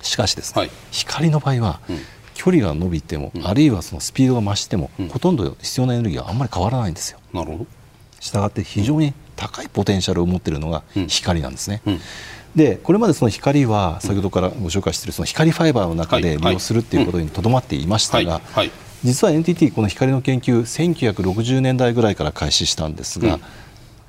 C: しかしですね、
B: はい。
C: 光の場合は、
B: うん
C: 距離が伸びても、
B: ん。
C: あるいはそのスピードが増しても、
B: うん。
C: ほとんど必要なエネルギーはあんまり変わらないんですよ。
B: なるほど。
C: したがって非常に高いポテンシャルを持っているのが
B: うん。
C: 光なんですね。
B: うん。
C: でこれまでその光は先ほどからご紹介しているその光ファイバーの中で
B: はい。
C: 利用するっていうことにとどまっていましたが、実は NTT この光の研究1960年代ぐらいから開始したんですが、
B: うん。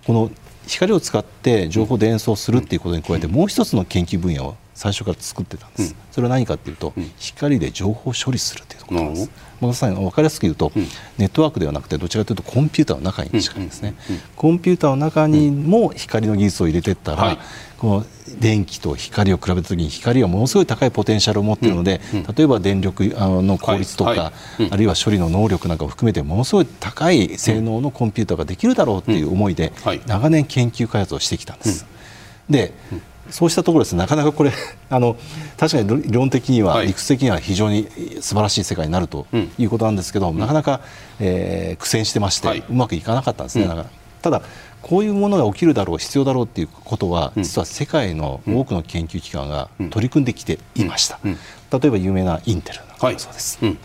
C: この光を使って情報を伝送するっていうことに加えてもう一つの研究分野を最初から作ってたんです、
B: うん。
C: それは何かっていうと、
B: うん。
C: 光で情報処理するっていうことなんですまさに分かりやすく言うと、
B: うん。
C: ネットワークではなくてどちらかというとコンピューターの中に近いんですね、コンピューターの中にも光の技術を入れていったら、
B: はい。
C: この電気と光を比べたときに光はものすごい高いポテンシャルを持っているので、
B: うん
C: 例えば電力あの効率とか、あるいは処理の能力なんかを含めてものすごい高い性能のコンピューターができるだろうという思いで、
B: はい。
C: 長年研究開発をしてきたんです。で、そうしたところですね。なかなかこれ あの確かに理論的には、
B: はい。
C: 理屈的には非常に素晴らしい世界になると
B: うん。
C: いうことなんですけど、なかなか、えー苦戦してまして、
B: はい。う
C: まくいかなかったんですね、
B: うん。
C: ただこういうものが起きるだろう必要だろうっていうことは、
B: うん。
C: 実は世界の多くの研究機関が取り組んできていました、
B: うん。うん
C: 例えば有名なインテルなんか
B: はい。
C: もそうです、
B: うん。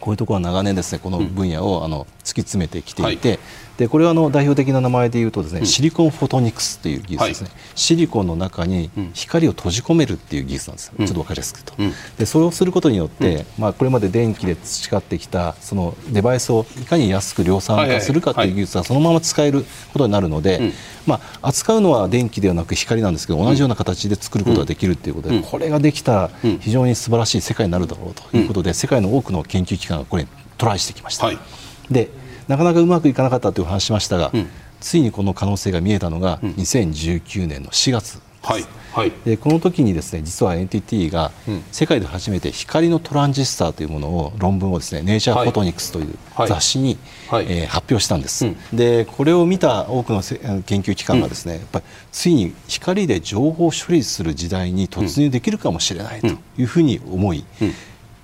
C: こういうところは長年ですねこの分野をあの突き詰めてきていて、でこれはあの代表的な名前で言うとですね、
B: ん。
C: シリコンフォトニクスっていう技術ですね、
B: はい。
C: シリコンの中に
B: うん。
C: 光を閉じ込めるっていう技術なんですよ、
B: うん。
C: ちょっと分かりやすくと、
B: うん
C: でそれをすることによって、まあ、これまで電気で培ってきたそのデバイスをいかに安く量産化するかっていう技術はそのまま使えることになるので、
B: うん。
C: まあ、扱うのは電気ではなく光なんですけど同じような形で作ることができるということで、
B: うん。
C: これができたら
B: うん
C: 非常に素晴らしい世界になるだろうということで、世界の多くの研究機関がこれにトライしてきました。
B: はい
C: でなかなかうまくいかなかったというお話しましたが、
B: うん。
C: ついにこの可能性が見えたのが
B: うん。
C: 2019年の4月です。
B: はい。はい。
C: でこの時にですね実は NTT が
B: うん。
C: 世界で初めて光のトランジスタというものを論文をですね「ネイチャー・
B: はい
C: フォトニクス」という
B: はい。
C: 雑誌に、
B: はい。
C: えー発表したんです、
B: うん。
C: でこれを見た多くのせ研究機関がですね、やっぱりついに光で情報を処理する時代に突入できるかもしれないというふうに思い、
B: うん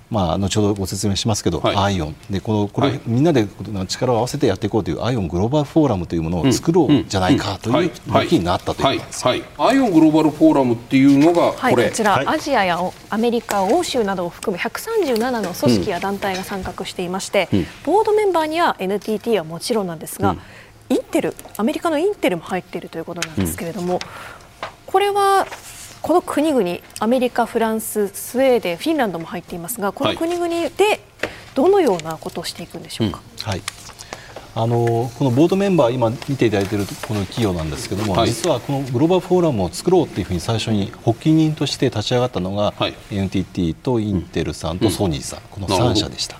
C: まあ、後ほどご説明しますけど、
B: はい。
C: アイオン。でこのこれ、
B: はい。
C: みんなで力を合わせてやっていこうというアイオングローバルフォーラムというものを作ろうじゃないかという動きになったということです。
B: はい。はい、アイオングローバルフォーラムっていうのが
A: はい、
B: これ、
A: こちら、
C: はい。
A: アジアやアメリカ、欧州などを含む137の組織や団体が参画していまして、
B: うん。
A: ボードメンバーには NTT はもちろんなんですが、
B: うん。
A: インテル、アメリカのインテルも入っているということなんですけれども、これはこの国々、アメリカ、フランス、スウェーデン、フィンランドも入っていますが、この国々でどのようなことをしていくんでしょうか？
C: はいあのこのボードメンバー今見ていただいているこの企業なんですけども、はい、実はこのグローバルフォーラムを作ろうっていうふうに最初に発起人として立ち上がったのが、はい、NTT とインテルさんとソニーさん、うん、この3社でした。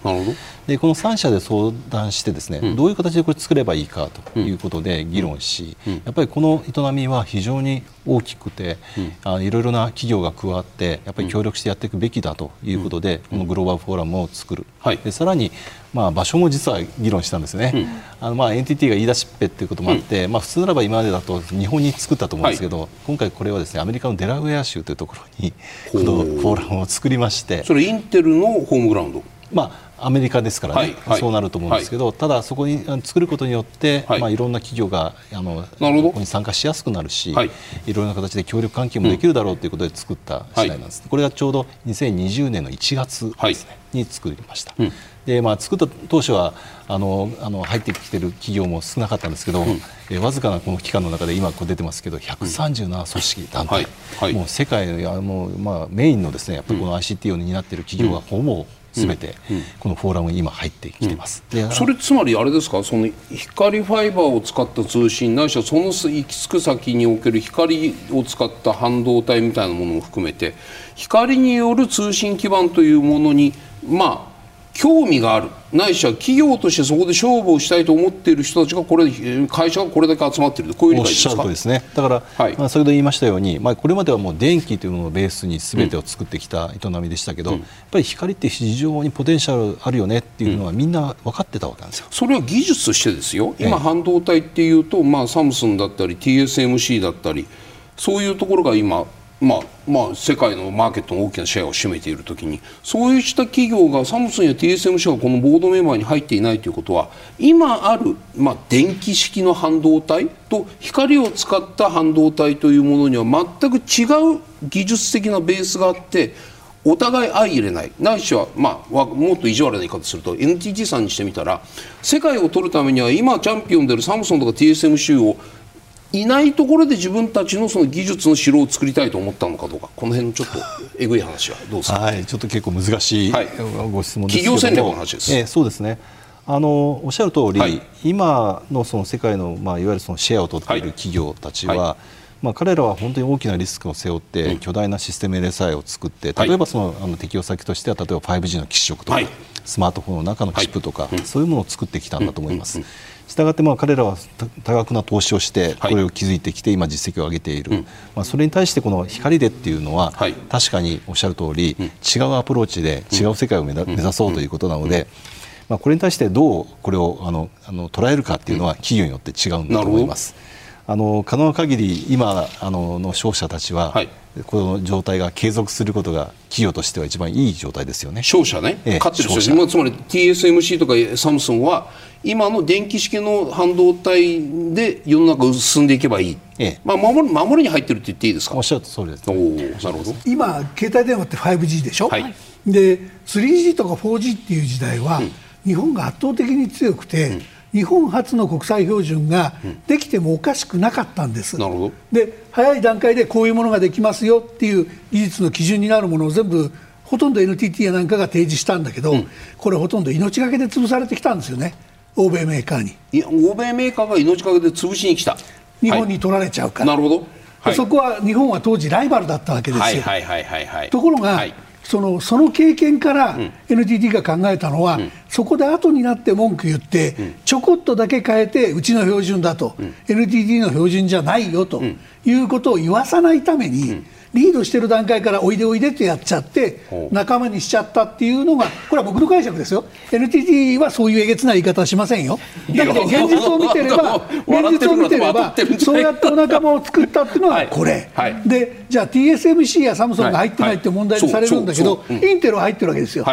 C: でこの3社で相談してですね、うん、どういう形でこれ作ればいいかということで議論し、うん、やっぱりこの営みは非常に大きくて、うん、あいろいろな企業が加わってやっぱり協力してやっていくべきだということで、このグローバルフォーラムを作る、はい、でさらにまあ、場所も実は議論したんですね、うん、あのまあ NTT が言い出しっぺということもあって、うん、まあ、普通ならば今までだと日本に作ったと思うんですけど、はい、今回これはですねアメリカのデラウェア州というところにこのフォーラムを作りまして。
B: それインテルのホームグラウンド？
C: まあアメリカですからね、そうなると思うんですけど、はい、ただそこに作ることによって、はい。まあ、いろんな企業があのここに参加しやすくなるし、はい、いろんな形で協力関係もできるだろうということで作った次第なんです、これがちょうど2020年の1月ですね、に作りました。うん。でまあ、作った当初はあのあの入ってきている企業も少なかったんですけど、うん、えわずかなこの期間の中で今こう出てますけど137組織、団体、はい。はい、もう世界のもう、まあ、メインのですねやっぱりこの ICT を担っている企業がほぼすべてこのフォーラムに今入ってきてます、
B: うん。うん、それつまりあれですか？その光ファイバーを使った通信ないしはその行き着く先における光を使った半導体みたいなものも含めて光による通信基盤というものにまあ興味がある。ないしは企業としてそこで勝負をしたいと思っている人たちがこれ会社がこれだけ集まっているこういう理解ですか？
C: ですね。だから、はい、まあ、先ほど言いましたように、まあ、これまではもう電気というものをベースにすべてを作ってきた営みでしたけど、うん、やっぱり光って非常にポテンシャルあるよねっていうのはみんな分かってたわけなんですよ、
B: それは技術としてですよ。今、半導体っていうと、まあ、サムスンだったり TSMC だったりそういうところが今まあまあ、世界のマーケットの大きなシェアを占めているときにそうした企業がサムスンや TSMC がこのボードメンバーに入っていないということは今ある、まあ、電気式の半導体と光を使った半導体というものには全く違う技術的なベースがあってお互い相入れない。ないしは、まあ、もっと意地悪な言い方すると NTT さんにしてみたら世界を取るためには今チャンピオンであるサムソンとか TSMC をいないところで自分たちのその技術の城を作りたいと思ったのかどうか。この辺ちょっと えぐい話はどうですか、
C: はい、ちょっと結構難しいご質問です
B: 企業戦略の話です、
C: えー、そうですね。あのおっしゃる通り、はい、今のその世界の、まあ、いわゆるそのシェアを取っている企業たちは、はい。まあ、彼らは本当に大きなリスクを背負って巨大なシステム LSI を作って例えばそのあの適用先としては例えば 5G の基色とか、スマートフォンの中のチップとか、そういうものを作ってきたんだと思います。したがってまあ彼らは多額な投資をしてこれを築いてきて今実績を上げている、まあ、それに対してこの光でっていうのは確かにおっしゃる通り違うアプローチで違う世界を目指そうということなので。まあ、これに対してどうこれをあのあの捉えるかっていうのは企業によって違うんだと思います。あの可能な限り今あのの消費者たちは、はい、この状態が継続することが企業としては一番いい状態ですよね。
B: 商社ね、ええ、勝ってる人つまり TSMC とかサムスンは今の電気式の半導体で世の中進んでいけばいい、ええ、まあ守る守りに入ってるって言っていいですか？
C: おっしゃるとりです、
B: ね、なるほど。
D: 今携帯電話って 5G でしょ、はい、で 3G とか 4G っていう時代は、うん、日本が圧倒的に強くて、うん日本初の国際標準ができてもおかしくなかったんです、
B: なるほど。
D: で早い段階でこういうものができますよっていう技術の基準になるものを全部ほとんど NTT やなんかが提示したんだけど、うん、これほとんど命がけで潰されてきたんですよね。欧米メーカーに。
B: いや欧米メーカーが命がけで潰しに来た。
D: 日本に取られちゃうから、
B: はい、なるほど、
D: はい、そこは日本は当時ライバルだったわけですよ、ところが、はいそのその経験から NTT が考えたのは、うん、そこで後になって文句言って、うん、ちょこっとだけ変えてうちの標準だと、うん、NTT の標準じゃないよということを言わさないために、リードしてる段階からおいでおいでってやっちゃって仲間にしちゃったっていうのがこれは僕の解釈ですよ。NTT はそういうえげつない言い方はしませんよ。だけど現実を見てれば 現実を見てればそうやってお仲間を作ったっていうのはこれ、はい。はい、でじゃあ TSMC やサムソンが入ってないって問題にされるんだけど、インテルは入ってるわけですよ、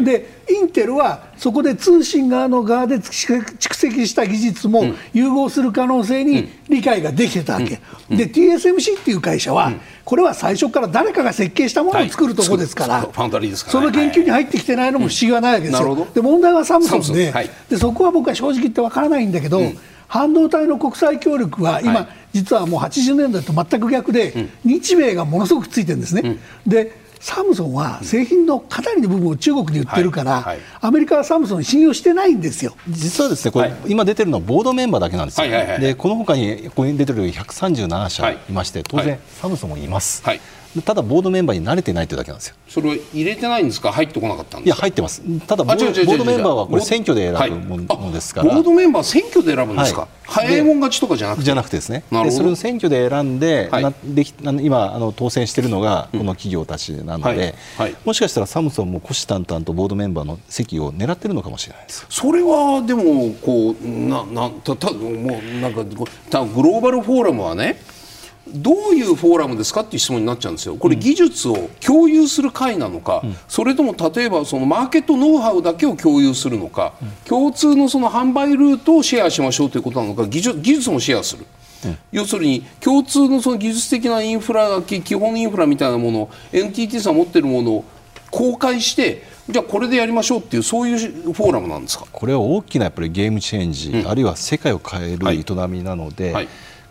D: でインテルはそこで通信側の側で蓄積した技術も融合する可能性に理解ができてたわけ、で TSMC っていう会社は、これは最初から誰かが設計したものを作るところですから、その研究に入ってきてないのも不思議はないわけですよ、で問題はサムソンで,、でそこは僕は正直言って分からないんだけど、半導体の国際協力は今、実はもう80年代と全く逆で、日米がものすごくついてるんですね。でサムソンは製品のかなりの部分を中国に売ってるから、
B: はいはい。
D: アメリカはサムソン信用してないんですよ。
C: 実はですねこれ、
B: はい。
C: 今出てるのはボードメンバーだけなんですよ、でこの他にここに出てる137社
B: はい。
C: いまして、当然、
B: はい。
C: サムソンもいます、
B: はい
C: ただボードメンバーに慣れてないというだけなんですよ。
B: それは入れてないんですか？入ってこなかったん
C: い
B: ですか？
C: や入ってます。ただボードメンバーはこれ選挙で
B: はい
C: 選ぶも
B: あ
C: のですから、
B: ボードメンバー選挙で選ぶんですか、
C: はい。
B: 早いもん勝ちとかじゃなくて？
C: じゃなくてですね。でそれを選挙で選んで,、
B: はい。
C: なでき今あの当選しているのがこの企業たちなので、
B: はい。はい。
C: もしかしたらサムソンも虎視眈々とボードメンバーの席を狙ってるのかもしれないです。
B: それはでもこうななたたもうなんかこうたグローバルフォーラムはねどういうフォーラムですかっていう質問になっちゃうんですよ、これ、技術を共有する会なのか、それとも例えばそのマーケットノウハウだけを共有するのか、共通のその販売ルートをシェアしましょうということなのか、技術技術もシェアする。要するに共通のその技術的なインフラき基本インフラみたいなものを NTT さん持っているものを公開してじゃあこれでやりましょうっていうそういうフォーラムなんですか？
C: これは大きなやっぱりゲームチェンジ、あるいは世界を変える営みなので、
B: はい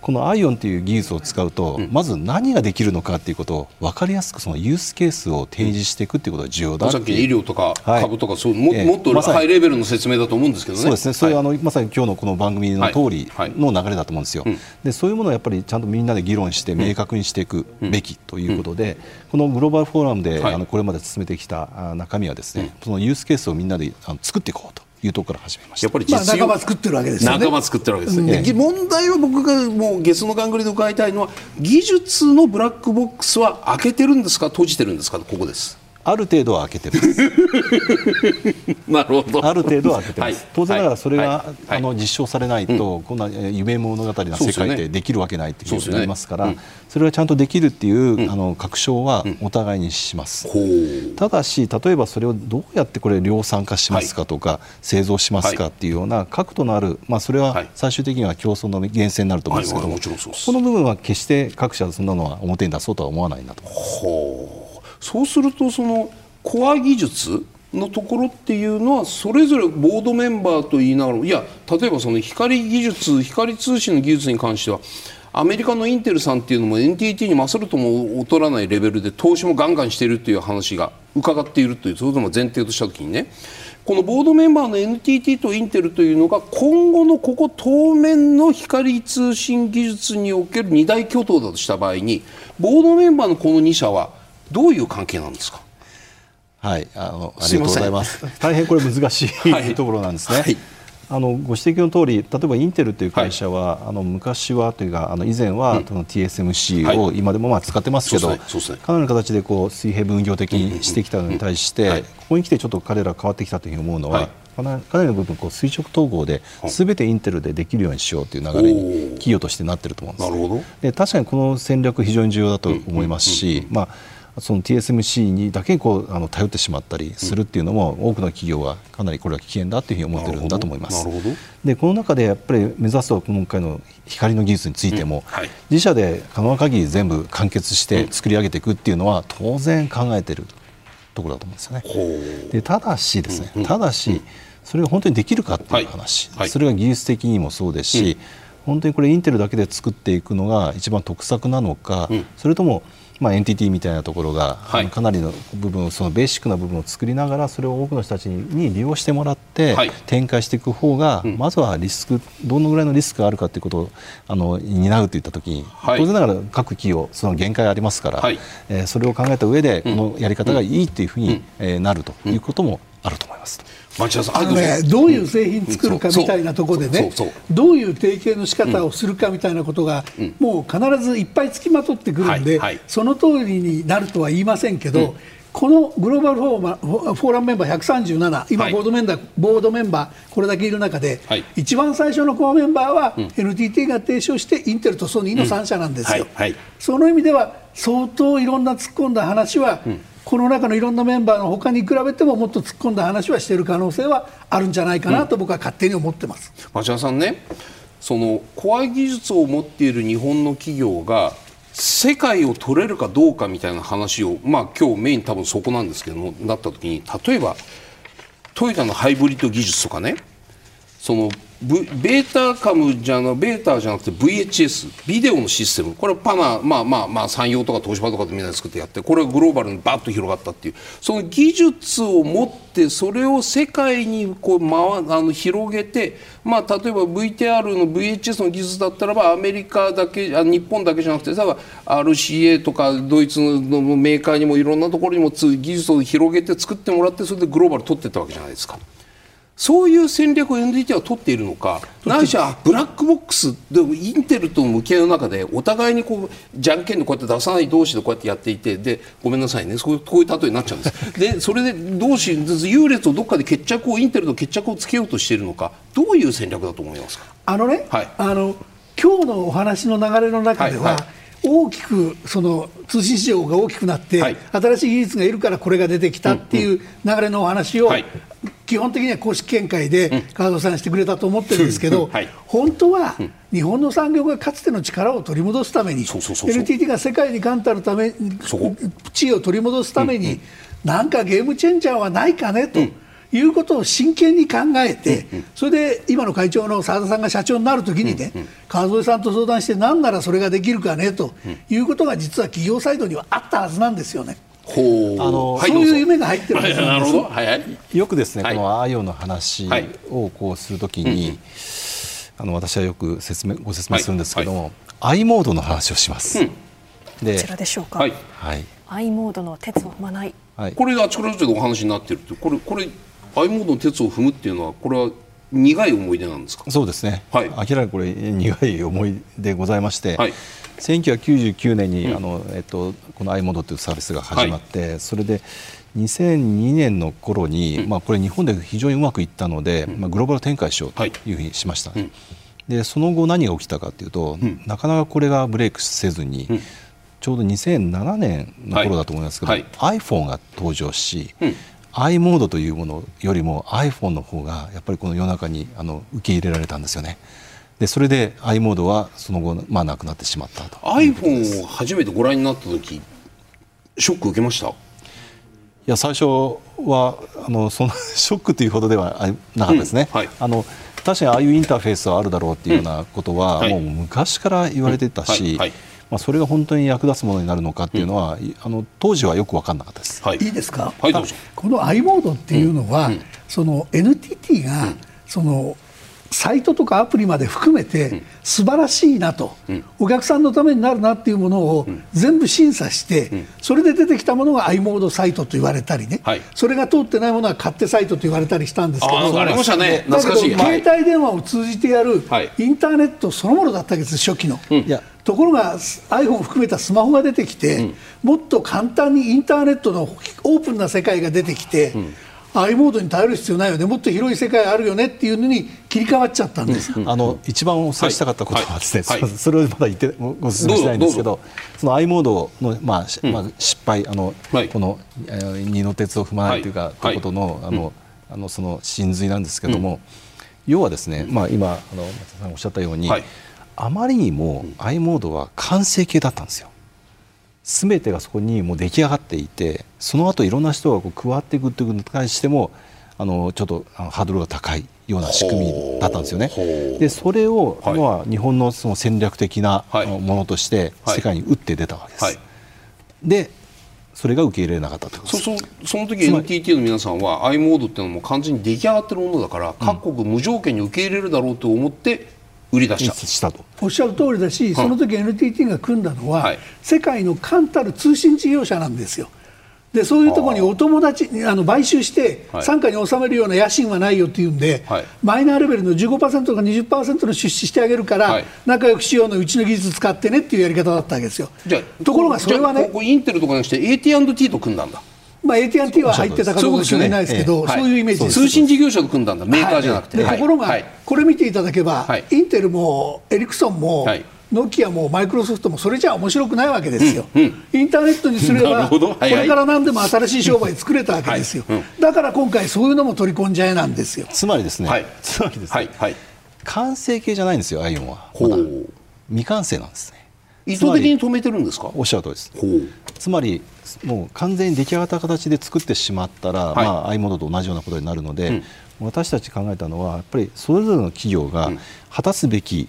C: このアイオンという技術を使うと、まず何ができるのかということを分かりやすくそのユースケースを提示していくということが重要だ
B: さっきの医療とか
C: はい。
B: 株とかそうも,、
C: ええ。
B: もっとハイレベルの説明だと思うんですけどね。
C: そうですね、そういう
B: は
C: あのまさに今日のこの番組の通り
B: はい
C: の流れだと思うんですよ、でそういうものをやっぱりちゃんとみんなで議論して明確にしていくべきということで、このグローバルフォーラムで、
B: はい。
C: あのこれまで進めてきたあ中身はですね、そのユースケースをみんなであの作っていこうというところから始めました
B: やっ。ぱり
D: まあ、仲間作ってるわけですよね。
B: 仲間作ってるわけです、
D: うん
B: で問題は僕がもうゲスのガングリで伺いたいのは技術のブラックボックスは開けてるんですか閉じてるんですかここです
C: ある程度は開けてます。
B: なるほど。
C: ある程度は開けてます。
B: はい。
C: 当然ながらそれが、
B: はい。はい。
C: あの実証されないと、こんなえー夢物語な世界ってできるわけないっていうことになりますから、
B: そうですよね
C: それがちゃんとできるっていう、あの確証はお互いにします。ただし例えばそれをどうやってこれ量産化しますかとか、製造しますかっていうような角度のある、まあ、それ
B: は
C: はい。最終的には競争の源泉になると思うんですけども、
B: はいはい。もちろんそうです
C: この部分は決して各社そんなのは表に出そうとは思わないんだと。思います
B: ほうそうするとそのコア技術のところっていうのはそれぞれボードメンバーと言いながらいや例えばその光技術光通信の技術に関してはアメリカのインテルさんっていうのも NTT に勝るとも劣らないレベルで投資もガンガンしているという話が伺っているというそういうのも前提としたときにね。このボードメンバーの NTT とインテルというのが今後のここ当面の光通信技術における二大巨頭だとした場合にボードメンバーのこの2社はどういう関係なんですか？
C: はい、あのありがとうございます。大変これ難しい、
B: はい
C: ところなんですね。
B: はい。
C: あのご指摘の通り、例えばインテルという会社は、あの昔はというかあの以前は、その TSMC を今でもまあ使ってますけど、
B: そうですね
C: かなりの形でこう水平分業的にしてきたのに対して、
B: はい。
C: ここに来てちょっと彼ら変わってきたというふうに思うのは、
B: はい。
C: かなりの部分こう垂直統合で全てインテルでできるようにしようという流れに企業としてなってると思うんです、
B: なるほど。
C: で確かにこの戦略非常に重要だと思いますし、まあ、その TSMC にだけこうあの頼ってしまったりするっていうのも、多くの企業はかなりこれは危険だというふうに思ってるんだと思います。
B: なるほど。
C: でこの中でやっぱり目指すと今回の光の技術についても、
B: はい。
C: 自社で可能な限り全部完結して作り上げていくっていうのは当然考えてるところだと思うんですよね。
B: ほう。
C: でただしですね、ただし、それが本当にできるかっていう話、
B: はい。はい。
C: それが技術的にもそうですし、本当にこれインテルだけで作っていくのが一番得策なのか、それとも、まあ、NTT みたいなところが、
B: はい。
C: かなりの部分そのベーシックな部分を作りながらそれを多くの人たちに利用してもらって、
B: はい。
C: 展開していく方が、まずはリスクどのぐらいのリスクがあるかということをあの担うといったときに、
B: はい。
C: 当然ながら各企業その限界ありますから、
B: はい。
C: えーそれを考えた上でこのやり方がいいというふうに、えーなるということもあると思います。
B: 町田さん
D: あのね、どういう製品作るかみたいなところでねどういう提携の仕方をするかみたいなことが、もう必ずいっぱいつきまとってくるんで、その通りになるとは言いませんけど、このグローバルフォーマフォーラムメンバー137、今
B: はい。
D: ボードメンバー、ボードメンバー、これだけいる中で、
B: はい。
D: 一番最初のコアメンバーは、NTT が提唱して、インテルとソニーの3社なんですよ。その意味では相当いろんな突っ込んだ話は、この中のいろんなメンバーの他に比べてももっと突っ込んだ話はしている可能性はあるんじゃないかなと僕は勝手に思ってます。
B: 町田さんねそのコア技術を持っている日本の企業が世界を取れるかどうかみたいな話を、まあ、今日メイン多分そこなんですけどもなった時に例えばトヨタのハイブリッド技術とかねそのブベータカムじゃなベータじゃなくて VHS ビデオのシステムこれはパナまあまあまあ山陽とか東芝とかでみんなで作ってやってこれはグローバルにバッと広がったっていうその技術を持ってそれを世界にこう回あの広げてまあ例えば VTR の VHS の技術だったらばアメリカだけあ日本だけじゃなくて例えば RCA とかドイツのメーカーにもいろんなところにも技術を広げて作ってもらってそれでグローバル取っていったわけじゃないですか。そういう戦略を NTT は取っているのか、ないしはブラックボックスでインテルとの向き合いの中でお互いにこうじゃんけんでこうやって出さない同士でこうやってやっていて。でごめんなさいね。そういうこういう例えになっちゃうんです。でそれで同士優劣をどっかで決着をインテルと決着をつけようとしているのか。どういう戦略だと思いますか？
D: あのね、はい、あの今日のお話の流れの中では、はいはい大きくその通信市場が大きくなって、はい、新しい技術がいるからこれが出てきたっていう流れのお話を、基本的には公式見解で川戸さんしてくれたと思ってるんですけど、はい、本当は日本の産業がかつての力を取り戻すために、NTT が世界に冠たるため地位を取り戻すために、なんかゲームチェンジャーはないかねと。いうことを真剣に考えて、それで今の会長の澤田さんが社長になるときにね、川添さんと相談して、なんならそれができるかねということが、実は企業サイドにはあったはずなんですよね。ほう。あのそういう夢が入ってるんですなるほど、はいはい、
C: よくですね、はい、このあよの話をこうするときに、はい、あの私はよく説明ご説明するんですけども、はい、i モードの話をします。うん、
A: でこちらでしょうか。はい。はい、i モードの鉄を踏まない。
B: はい、これがあちこちでお話になってるってこれこれードの鉄を踏むっていうのはこれは苦い思い出なんですか？
C: そうですね。はい。明らかにこれ苦い思い出ございまして。はい。1999年に、うん、あのえっと、この i モードというサービスが始まって、はい、それで2002年の頃に、うん、まあ、これ日本で非常にうまくいったので、うん、まあ、グローバル展開しようとい。うふうにしました、はい、でその後何が起きたかというと、なかなかこれがブレイクせずに、ちょうど2007年の頃だと思いますけど、はい、iPhone が登場し、i モードというものよりも iPhone の方がやっぱりこの世の中にあの受け入れられたんですよね。でそれで i モードはその後、まあ、なくなってしまったと。
B: iPhone を初めてご覧になった時ショック受けました？い
C: や最初はあのその ショックというほどではなかったですね、うんはい、あの確かにああいうインターフェースはあるだろうっていうようなことは、もう昔から言われてたし、まあ、それが本当に役立つものになるのかっていうのは、うん、あの当時はよく分かんなかったです。
D: はい、いいですか、はい、この i モードっていうのは、うん、その NTT が、そのサイトとかアプリまで含めて素晴らしいなと、うん、お客さんのためになるなっていうものを全部審査して、うん、それで出てきたものが i モードサイトと言われたりね、はい、それが通ってないものは勝手サイトと言われたりしたんですけど。
B: ありましたね。
D: だけど携帯電話を通じてやるインターネットそのものだったわけです初期の。いやところが iPhone を含めたスマホが出てきて、うん、もっと簡単にインターネットのオープンな世界が出てきて、うん。i モードに頼る必要ないよね。もっと広い世界あるよねっていうのに切り替わっちゃったんです、
C: うん、あの一番お伝えしたかったことはですね、はい。はい、それをまだ言ってご説明したいんですけどその i モードの、まあ、うん、まあ、失敗あの、はい、この、えー、二の鉄を踏まないというか、ということのあの、あのその真髄なんですけども、要はですね、まあ、今あの松田さんおっしゃったように、あまりにも i モードは完成形だったんですよ。全てがそこにもう出来上がっていてその後いろんな人がこう加わっていくということに関してもあのちょっとハードルが高いような仕組みだったんですよね。でそれを、はい、まあ、日本のその戦略的なものとして世界に打って出たわけです。はい。はい、でそれが受け入れなかったと
B: そそその時 NTT の皆さんは i モードっていうのも完全に出来上がってるものだから、各国無条件に受け入れるだろうと思って売り出した。したと。
D: おっしゃる通りだし、その時 NTT が組んだのは、はい、世界の冠たる通信事業者なんですよ。でそういうところにお友達あの買収して傘下に収めるような野心はないよっていうんで、はい、マイナーレベルの15%とか20%の出資してあげるから、はい、仲良くしようのうちの技術使ってねっていうやり方だったわけですよ。ところがそれはね
B: インテルとかにして AT&T と組んだんだ。
D: まあ、AT&T は入ってたかどうか知らないですけど、そういうイメージです
B: 通信事業者と組んだんだ、メーカーじゃなくて。
D: ところが、これ見ていただけば、インテルもエリクソンも、ノキアもマイクロソフトもそれじゃ面白くないわけですよ、インターネットにすれば、これから何でも新しい商売作れたわけですよ、だから今回、そういうのも取り込んじゃえなんですよ。
C: つまりですね、つまりですね、完成形じゃないんですよ、アイオンは、未完成なんですね。
B: 意図的に止めてるんですか？
C: おっしゃるとりです。つまりもう完全に出来上がった形で作ってしまったら、はい、まあ、i モードと同じようなことになるので、うん、私たち考えたのはやっぱりそれぞれの企業が果たすべき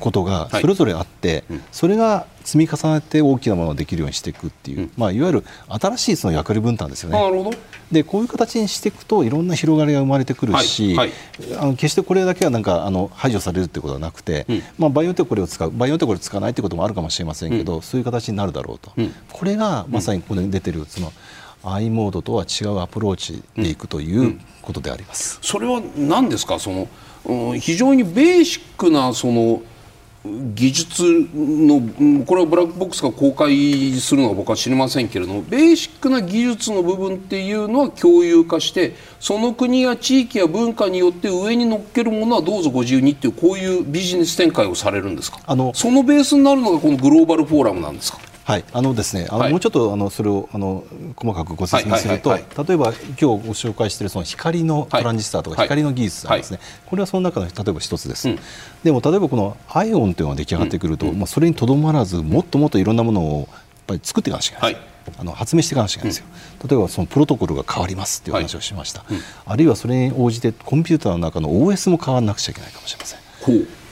C: ことが
B: はい。
C: それぞれあって、それが積み重ねて大きなものができるようにしていくっていう、まあ、いわゆる新しいその役割分担ですよね。
B: あなるほど。
C: でこういう形にしていくといろんな広がりが生まれてくるし、
B: はい。
C: あの決してこれだけはなんかあの排除されるってことはなくて、まあ、場合によってはこれを使う場合によってはこれを使わないってこともあるかもしれませんけど、そういう形になるだろうと、これがまさにここに出てるその i モードとは違うアプローチでいくということであります。
B: それは何ですか？その、うん非常にベーシックなその技術のうんこれはブラックボックスが公開するのは僕は知りませんけれどもベーシックな技術の部分っていうのは共有化してその国や地域や文化によって上に乗っけるものはどうぞご自由にっていうこういうビジネス展開をされるんですか？
C: あの
B: そのベースになるのがこのグローバルフォーラムなんですか？
C: はい、あのですね、あの
B: はい。
C: もうちょっとあのそれをあの細かくご説明すると、
B: はいはい。
C: 例えば今日ご紹介しているその光のトランジスタとか
B: はい。
C: 光の技術なんですね、これはその中の例えば一つです。でも例えばこのアイオンというのが出来上がってくると、まあそれにとどまらずもっともっといろんなものをやっぱり作っていかなきゃいけないんですよ。あの発明していかなきゃいけないんですよ、例えばそのプロトコルが変わりますっていう話をしました、あるいはそれに応じてコンピューターの中の OS も変わらなくちゃいけないかもしれません。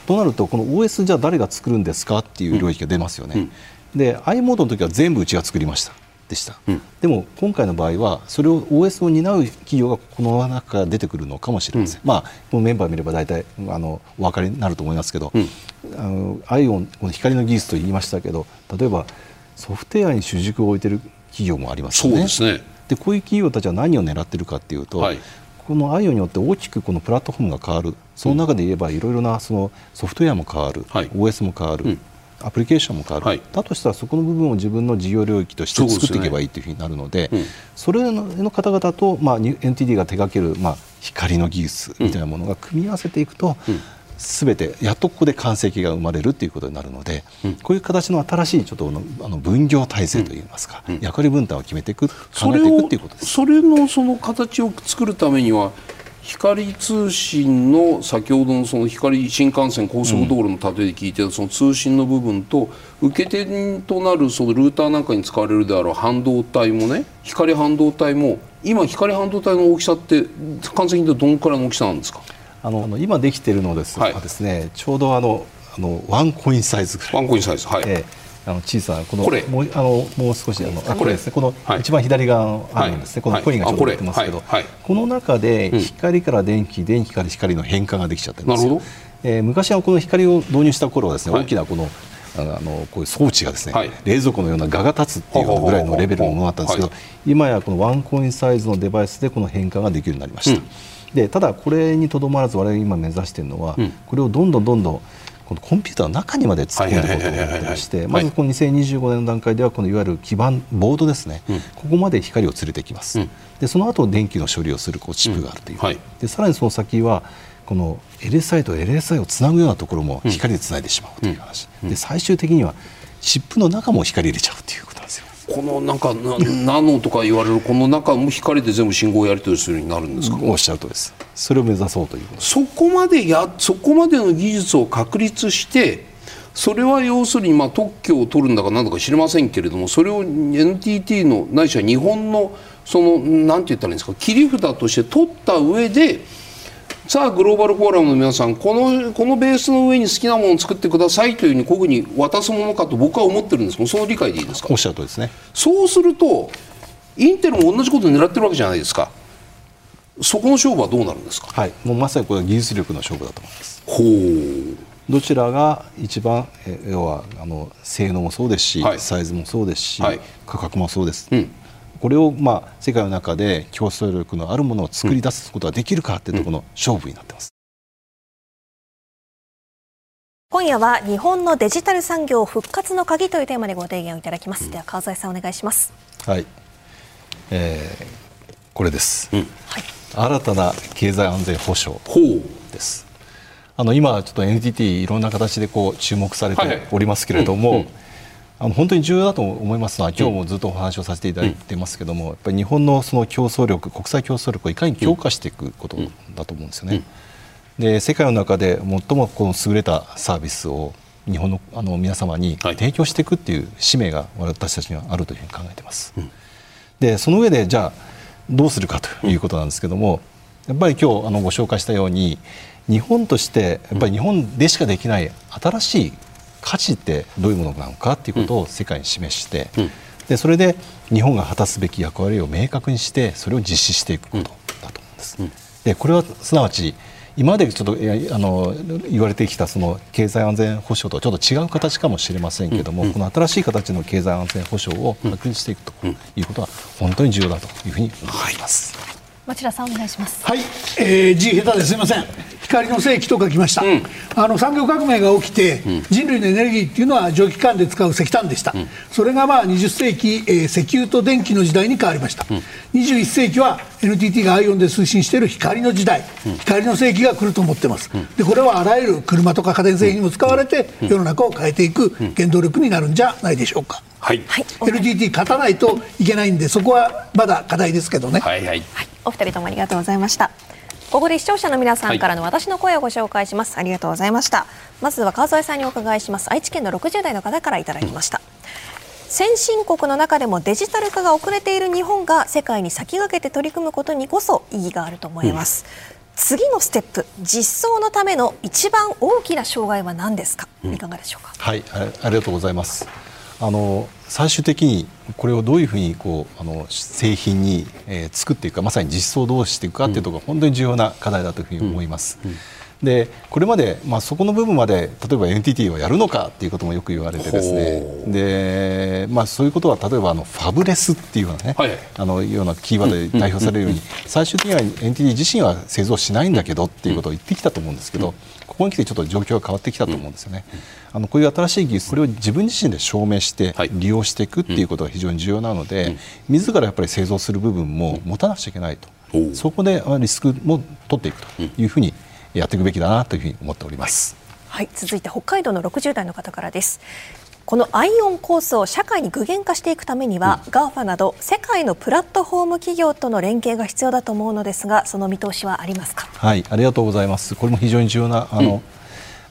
C: となるとこの OS じゃあ誰が作るんですかっていう領域が出ますよね、で i モードの時は全部うちが作りました。でした、でも今回の場合はそれを OS を担う企業がこの中から出てくるのかもしれません、まあこのメンバー見れば大体あのお分かりになると思いますけど、あのアイオンこの光の技術と言いましたけど例えばソフトウェアに主軸を置いてる企業もありますよね。
B: そうですね。
C: でこういう企業たちは何を狙ってるかっていうと、
B: はい。
C: この IO によって大きくこのプラットフォームが変わる。その中で言えばいろいろなそのソフトウェアも変わる、
B: はい。
C: OS も変わる、
B: うん
C: アプリケーションも変わる、
B: はい。
C: だとしたらそこの部分を自分の事業領域として作っていけばいいというふうになるのでそれの方々と、まあ、に NTT が手掛ける、まあ、光の技術みたいなものが組み合わせていくと、すべてやっとここで完成形が生まれるということになるので、こういう形の新しいちょっとあの分業体制といいますか、役割分担を決めていく考
B: それを
C: えていくということです。
B: それのその形を作るためには光通信の先ほどのその光新幹線高速道路の例えで聞いてたその通信の部分と受け手となるそのルーターなんかに使われるであろう半導体もね光半導体も今光半導体の大きさって完成品でどのくらいの大きさなんですか？
C: あの今できているのですが
B: はい。
C: ですね、ちょうどあのあのワンコインサイズぐらい、
B: ワンコインサイズはい、
C: ええあの小さなこの
B: これ。
C: もうあのもう少しあのあこれですね。この
B: はい。
C: 一番左側のあるんですね、
B: はい。
C: このコインがちょっと
B: はい
C: 出てますけど、
B: あこ
C: の中で光から電気、電気から光の変換ができちゃってるんですよ。えー昔はこの光を導入した頃はですね、
B: はい。
C: 大きなこのあのこういう装置がですね、
B: はい。
C: 冷蔵庫のような蛾が立つっていうぐらいのレベルのものだったんですけど、
B: は
C: 今やこのワンコインサイズのデバイスでこの変換ができるようになりました。でただこれにとどまらず我々今目指しているのは、これをどんどんどんどんこのコンピューターの中にまで突っ込んでいこうと思ってまして
B: はい
C: まずこの2025年の段階ではこのいわゆる基板ボードですね、ここまで光を連れてきます、でその後電気の処理をするこうチップがあるという、
B: うん。はい。
C: でさらにその先はこの LSI と LSI をつなぐようなところも光でつないでしまうという話、で最終的にはチップの中も光入れちゃうということ。
B: このなんかなナノとか言われるこの中も光で全部信号をやり取りするようになるんですか、
C: おっしゃるとりです。それを目指そうという
B: そこまでやそこまでの技術を確立してそれは要するにまあ特許を取るんだかなんだか知りませんけれどもそれを NTT のないしは日本のそのなんて言ったらいいんですか？切り札として取った上でさあグローバルフォーラムの皆さんこのこのベースの上に好きなものを作ってくださいというふうにこういうふうに渡すものかと僕は思ってるんですけどその理解でいいですか？
C: おっしゃるとりですね。
B: そうするとインテルも同じことを狙ってるわけじゃないですか。そこの勝負はどうなるんですか？
C: はい。もうまさにこれは技術力の勝負だと思います。
B: ほう。
C: どちらが一番え要はあの性能もそうですし、
B: はい。
C: サイズもそうですし、
B: はい。
C: 価格もそうです、
B: うん
C: これを、まあ、世界の中で競争力のあるものを作り出すことができるかっていうところの勝負になってます。
A: 今夜は日本のデジタル産業復活の鍵というテーマでご提言をいただきます、では川添さんお願いします。
C: はい、えーこれです、
B: ん。
C: 新たな経済安全保障です。あの今ちょっと NTT いろんな形でこう注目され
B: はいはい。
C: ておりますけれども、
B: うんうん
C: あの本当に重要だと思いますのは今日もずっとお話をさせていただいてますけども、やっぱり日本のその競争力国際競争力をいかに強化していくことだと思うんですよね。で世界の中で最もこの優れたサービスを日本のあの皆様に
B: はい。
C: 提供していくっていう使命が私たちにはあるというふうに考えています。でその上でじゃあどうするかということなんですけども、やっぱり今日あのご紹介したように日本としてやっぱり日本でしかできない新しい価値ってどういうものなのかっていうことを世界に示して、でそれで日本が果たすべき役割を明確にしてそれを実施していくことだと思うんです。でこれはすなわち今までちょっとあの言われてきたその経済安全保障とちょっと違う形かもしれませんけれども、うん。うん、この新しい形の経済安全保障を確認していくということは本当に重要だというふうに思います。
A: はい町田さんお願いします。
D: はい、えー、字下手ですみません。光の世紀と書きました、うん、あの産業革命が起きて、うん、人類のエネルギーっていうのは蒸気管で使う石炭でした、うん、それがまあ20世紀、えー、石油と電気の時代に変わりました、うん、21世紀は NTT がアイオンで推進している光の時代、光の世紀が来ると思ってます、でこれはあらゆる車とか家電製品にも使われて、世の中を変えていく原動力になるんじゃないでしょうか。
B: はい、
D: NTT 勝たないといけないんでそこはまだ課題ですけどね。
B: はいはい、
A: はい、お二人ともありがとうございました。ここで視聴者の皆さんからの私の声をご紹介します、はい、ありがとうございました。まずは川添さんにお伺いします。愛知県の60代の方からいただきました、うん、先進国の中でもデジタル化が遅れている日本が世界に先駆けて取り組むことにこそ意義があると思います、うん、次のステップ実装のための一番大きな障害は何ですか、いかがでしょうか？
C: はいありがとうございますあの最終的にこれをどういうふうにこうあの製品に、えー、作っていくかまさに実装をどうしていくかっていうところが本当に重要な課題だというふうに思います。うん。うんでこれまで、まあ、そこの部分まで例えば NTT はやるのかっていうこともよく言われてですね。で、まあ、そういうことは例えばあのファブレスっていうようなね、はい、あのようなキーワードで代表されるように最終的には NTT 自身は製造しないんだけどっていうことを言ってきたと思うんですけどここに来てちょっと状況が変わってきたと思うんですよね。あのこういう新しい技術これを自分自身で証明して利用していくっていうことが非常に重要なので、自らやっぱり製造する部分も持たなくちゃいけないと、そこでリスクも取っていくというふうにやっていくべきだなというふうに思っております。
A: はい、続いて北海道の60代の方からです。このアイオンコースを社会に具現化していくためには、うん、GAFA など世界のプラットフォーム企業との連携が必要だと思うのですがその見通しはありますか？
C: はいありがとうございます。これも非常に重要なあの、うん、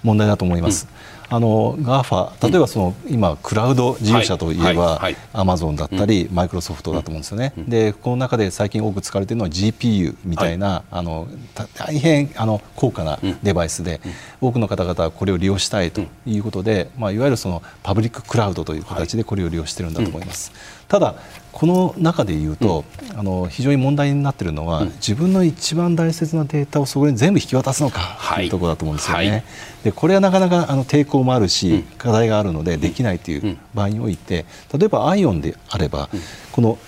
C: 問題だと思います、うんあの GAFA 例えばその、今クラウド事業者といえば、アマゾンだったり、マイクロソフトだと思うんですよね、でこの中で最近多く使われているのは GPU みたいな、あの大変あの高価なデバイスで、多くの方々はこれを利用したいということで、まあ、いわゆるそのパブリッククラウドという形でこれを利用しているんだと思います。ただこの中でいうと、うん、あの非常に問題になっているのは、うん、自分の一番大切なデータをそこに全部引き渡すのかというところだと思うんですよね。はい、でこれはなかなかあの抵抗もあるし、課題があるのでできないという場合において例えば ION であれば、この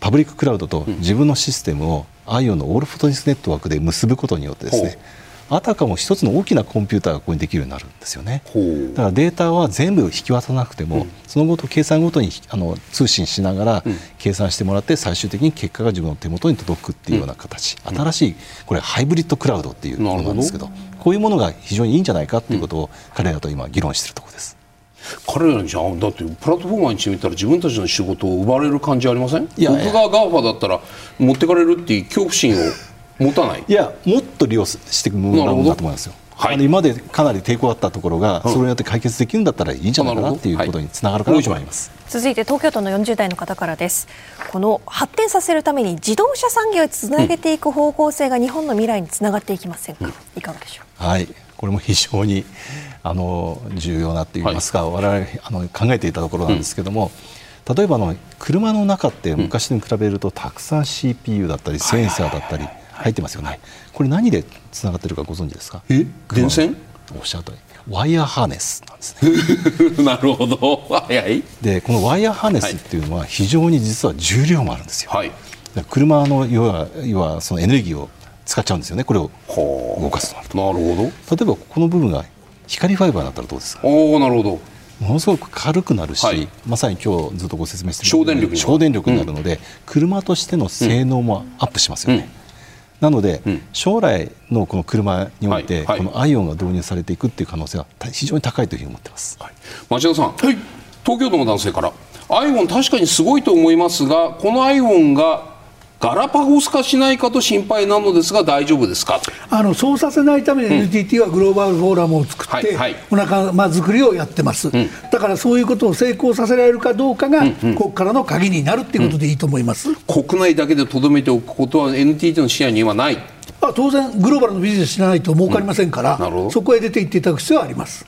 C: パブリッククラウドと自分のシステムを ION のオールフォトニスネットワークで結ぶことによってですね、あたかも一つの大きなコンピューターがここにできるようになるんですよね。だからデータは全部引き渡さなくても、うん、その都度計算ごとにあの通信しながら計算してもらって最終的に結果が自分の手元に届くっていうような形、うん、新しいこれハイブリッドクラウドっていうものなんですけどこういうものが非常にいいんじゃないかっていうことを彼らと今議論しているところです。
B: 彼らにじゃだってプラットフォーマーにしてみたら自分たちの仕事を奪われる感じありません？いや僕が GAFA だったら持ってかれるっていう恐怖心を持たない？
C: いやもっと利用していくものなんだと思いますよ。はい、今までかなり抵抗あったところが、それによって解決できるんだったらいいんじゃないかなっていうことにつながるかなと思います、
A: はい、続いて東京都の40代の方からです。この発展させるために自動車産業をつなげていく方向性が日本の未来につながっていきませんか、うん、いかがでしょ
C: うはい。これも非常にあの重要なといい。ますか、はい、我々あの考えていたところなんですけども、うん、例えばの車の中って昔に比べるとたくさん CPU だったりセンサーだったり、入ってますよね、はい、これ何でつながってるかご存知ですか？
B: え？電線？
C: おっしゃる通りワイヤーハーネスなんです
B: ね。なるほど。早い。
C: でこのワイヤーハーネスっていうのは非常に実は重量もあるんですよ、はい、車の要は要はそのエネルギーを使っちゃうんですよね。これを動かすとなると。
B: なるほ
C: ど。例えばこの部分が光ファイバーだったらどうですか？
B: おおなるほど。
C: ものすごく軽くなるし、はい、まさに今日ずっとご説明してる
B: 省電力
C: 省電力になるので、うん、車としての性能もアップしますよね、うんなので、うん、将来のこの車において、はいはい、このアイオンが導入されていくっていう可能性は非常に高いというふうに思ってます、はい、
B: 町田さん、東京都の男性から。アイオン確かにすごいと思いますがこのアイオンがガラパゴス化しないかと心配なのですが大丈夫ですか？
D: あのそうさせないために NTT はグローバルフォーラムを作って、お仲間作りをやってます、うん、だからそういうことを成功させられるかどうかが、うんうん、ここからの鍵になるっていうことでいいと思います、
B: 国内だけでとどめておくことは NTT の視野にはない。
D: ああ、当然、グローバルのビジネスしないと儲かりませんから、そこへ出ていっていただく必要はあります。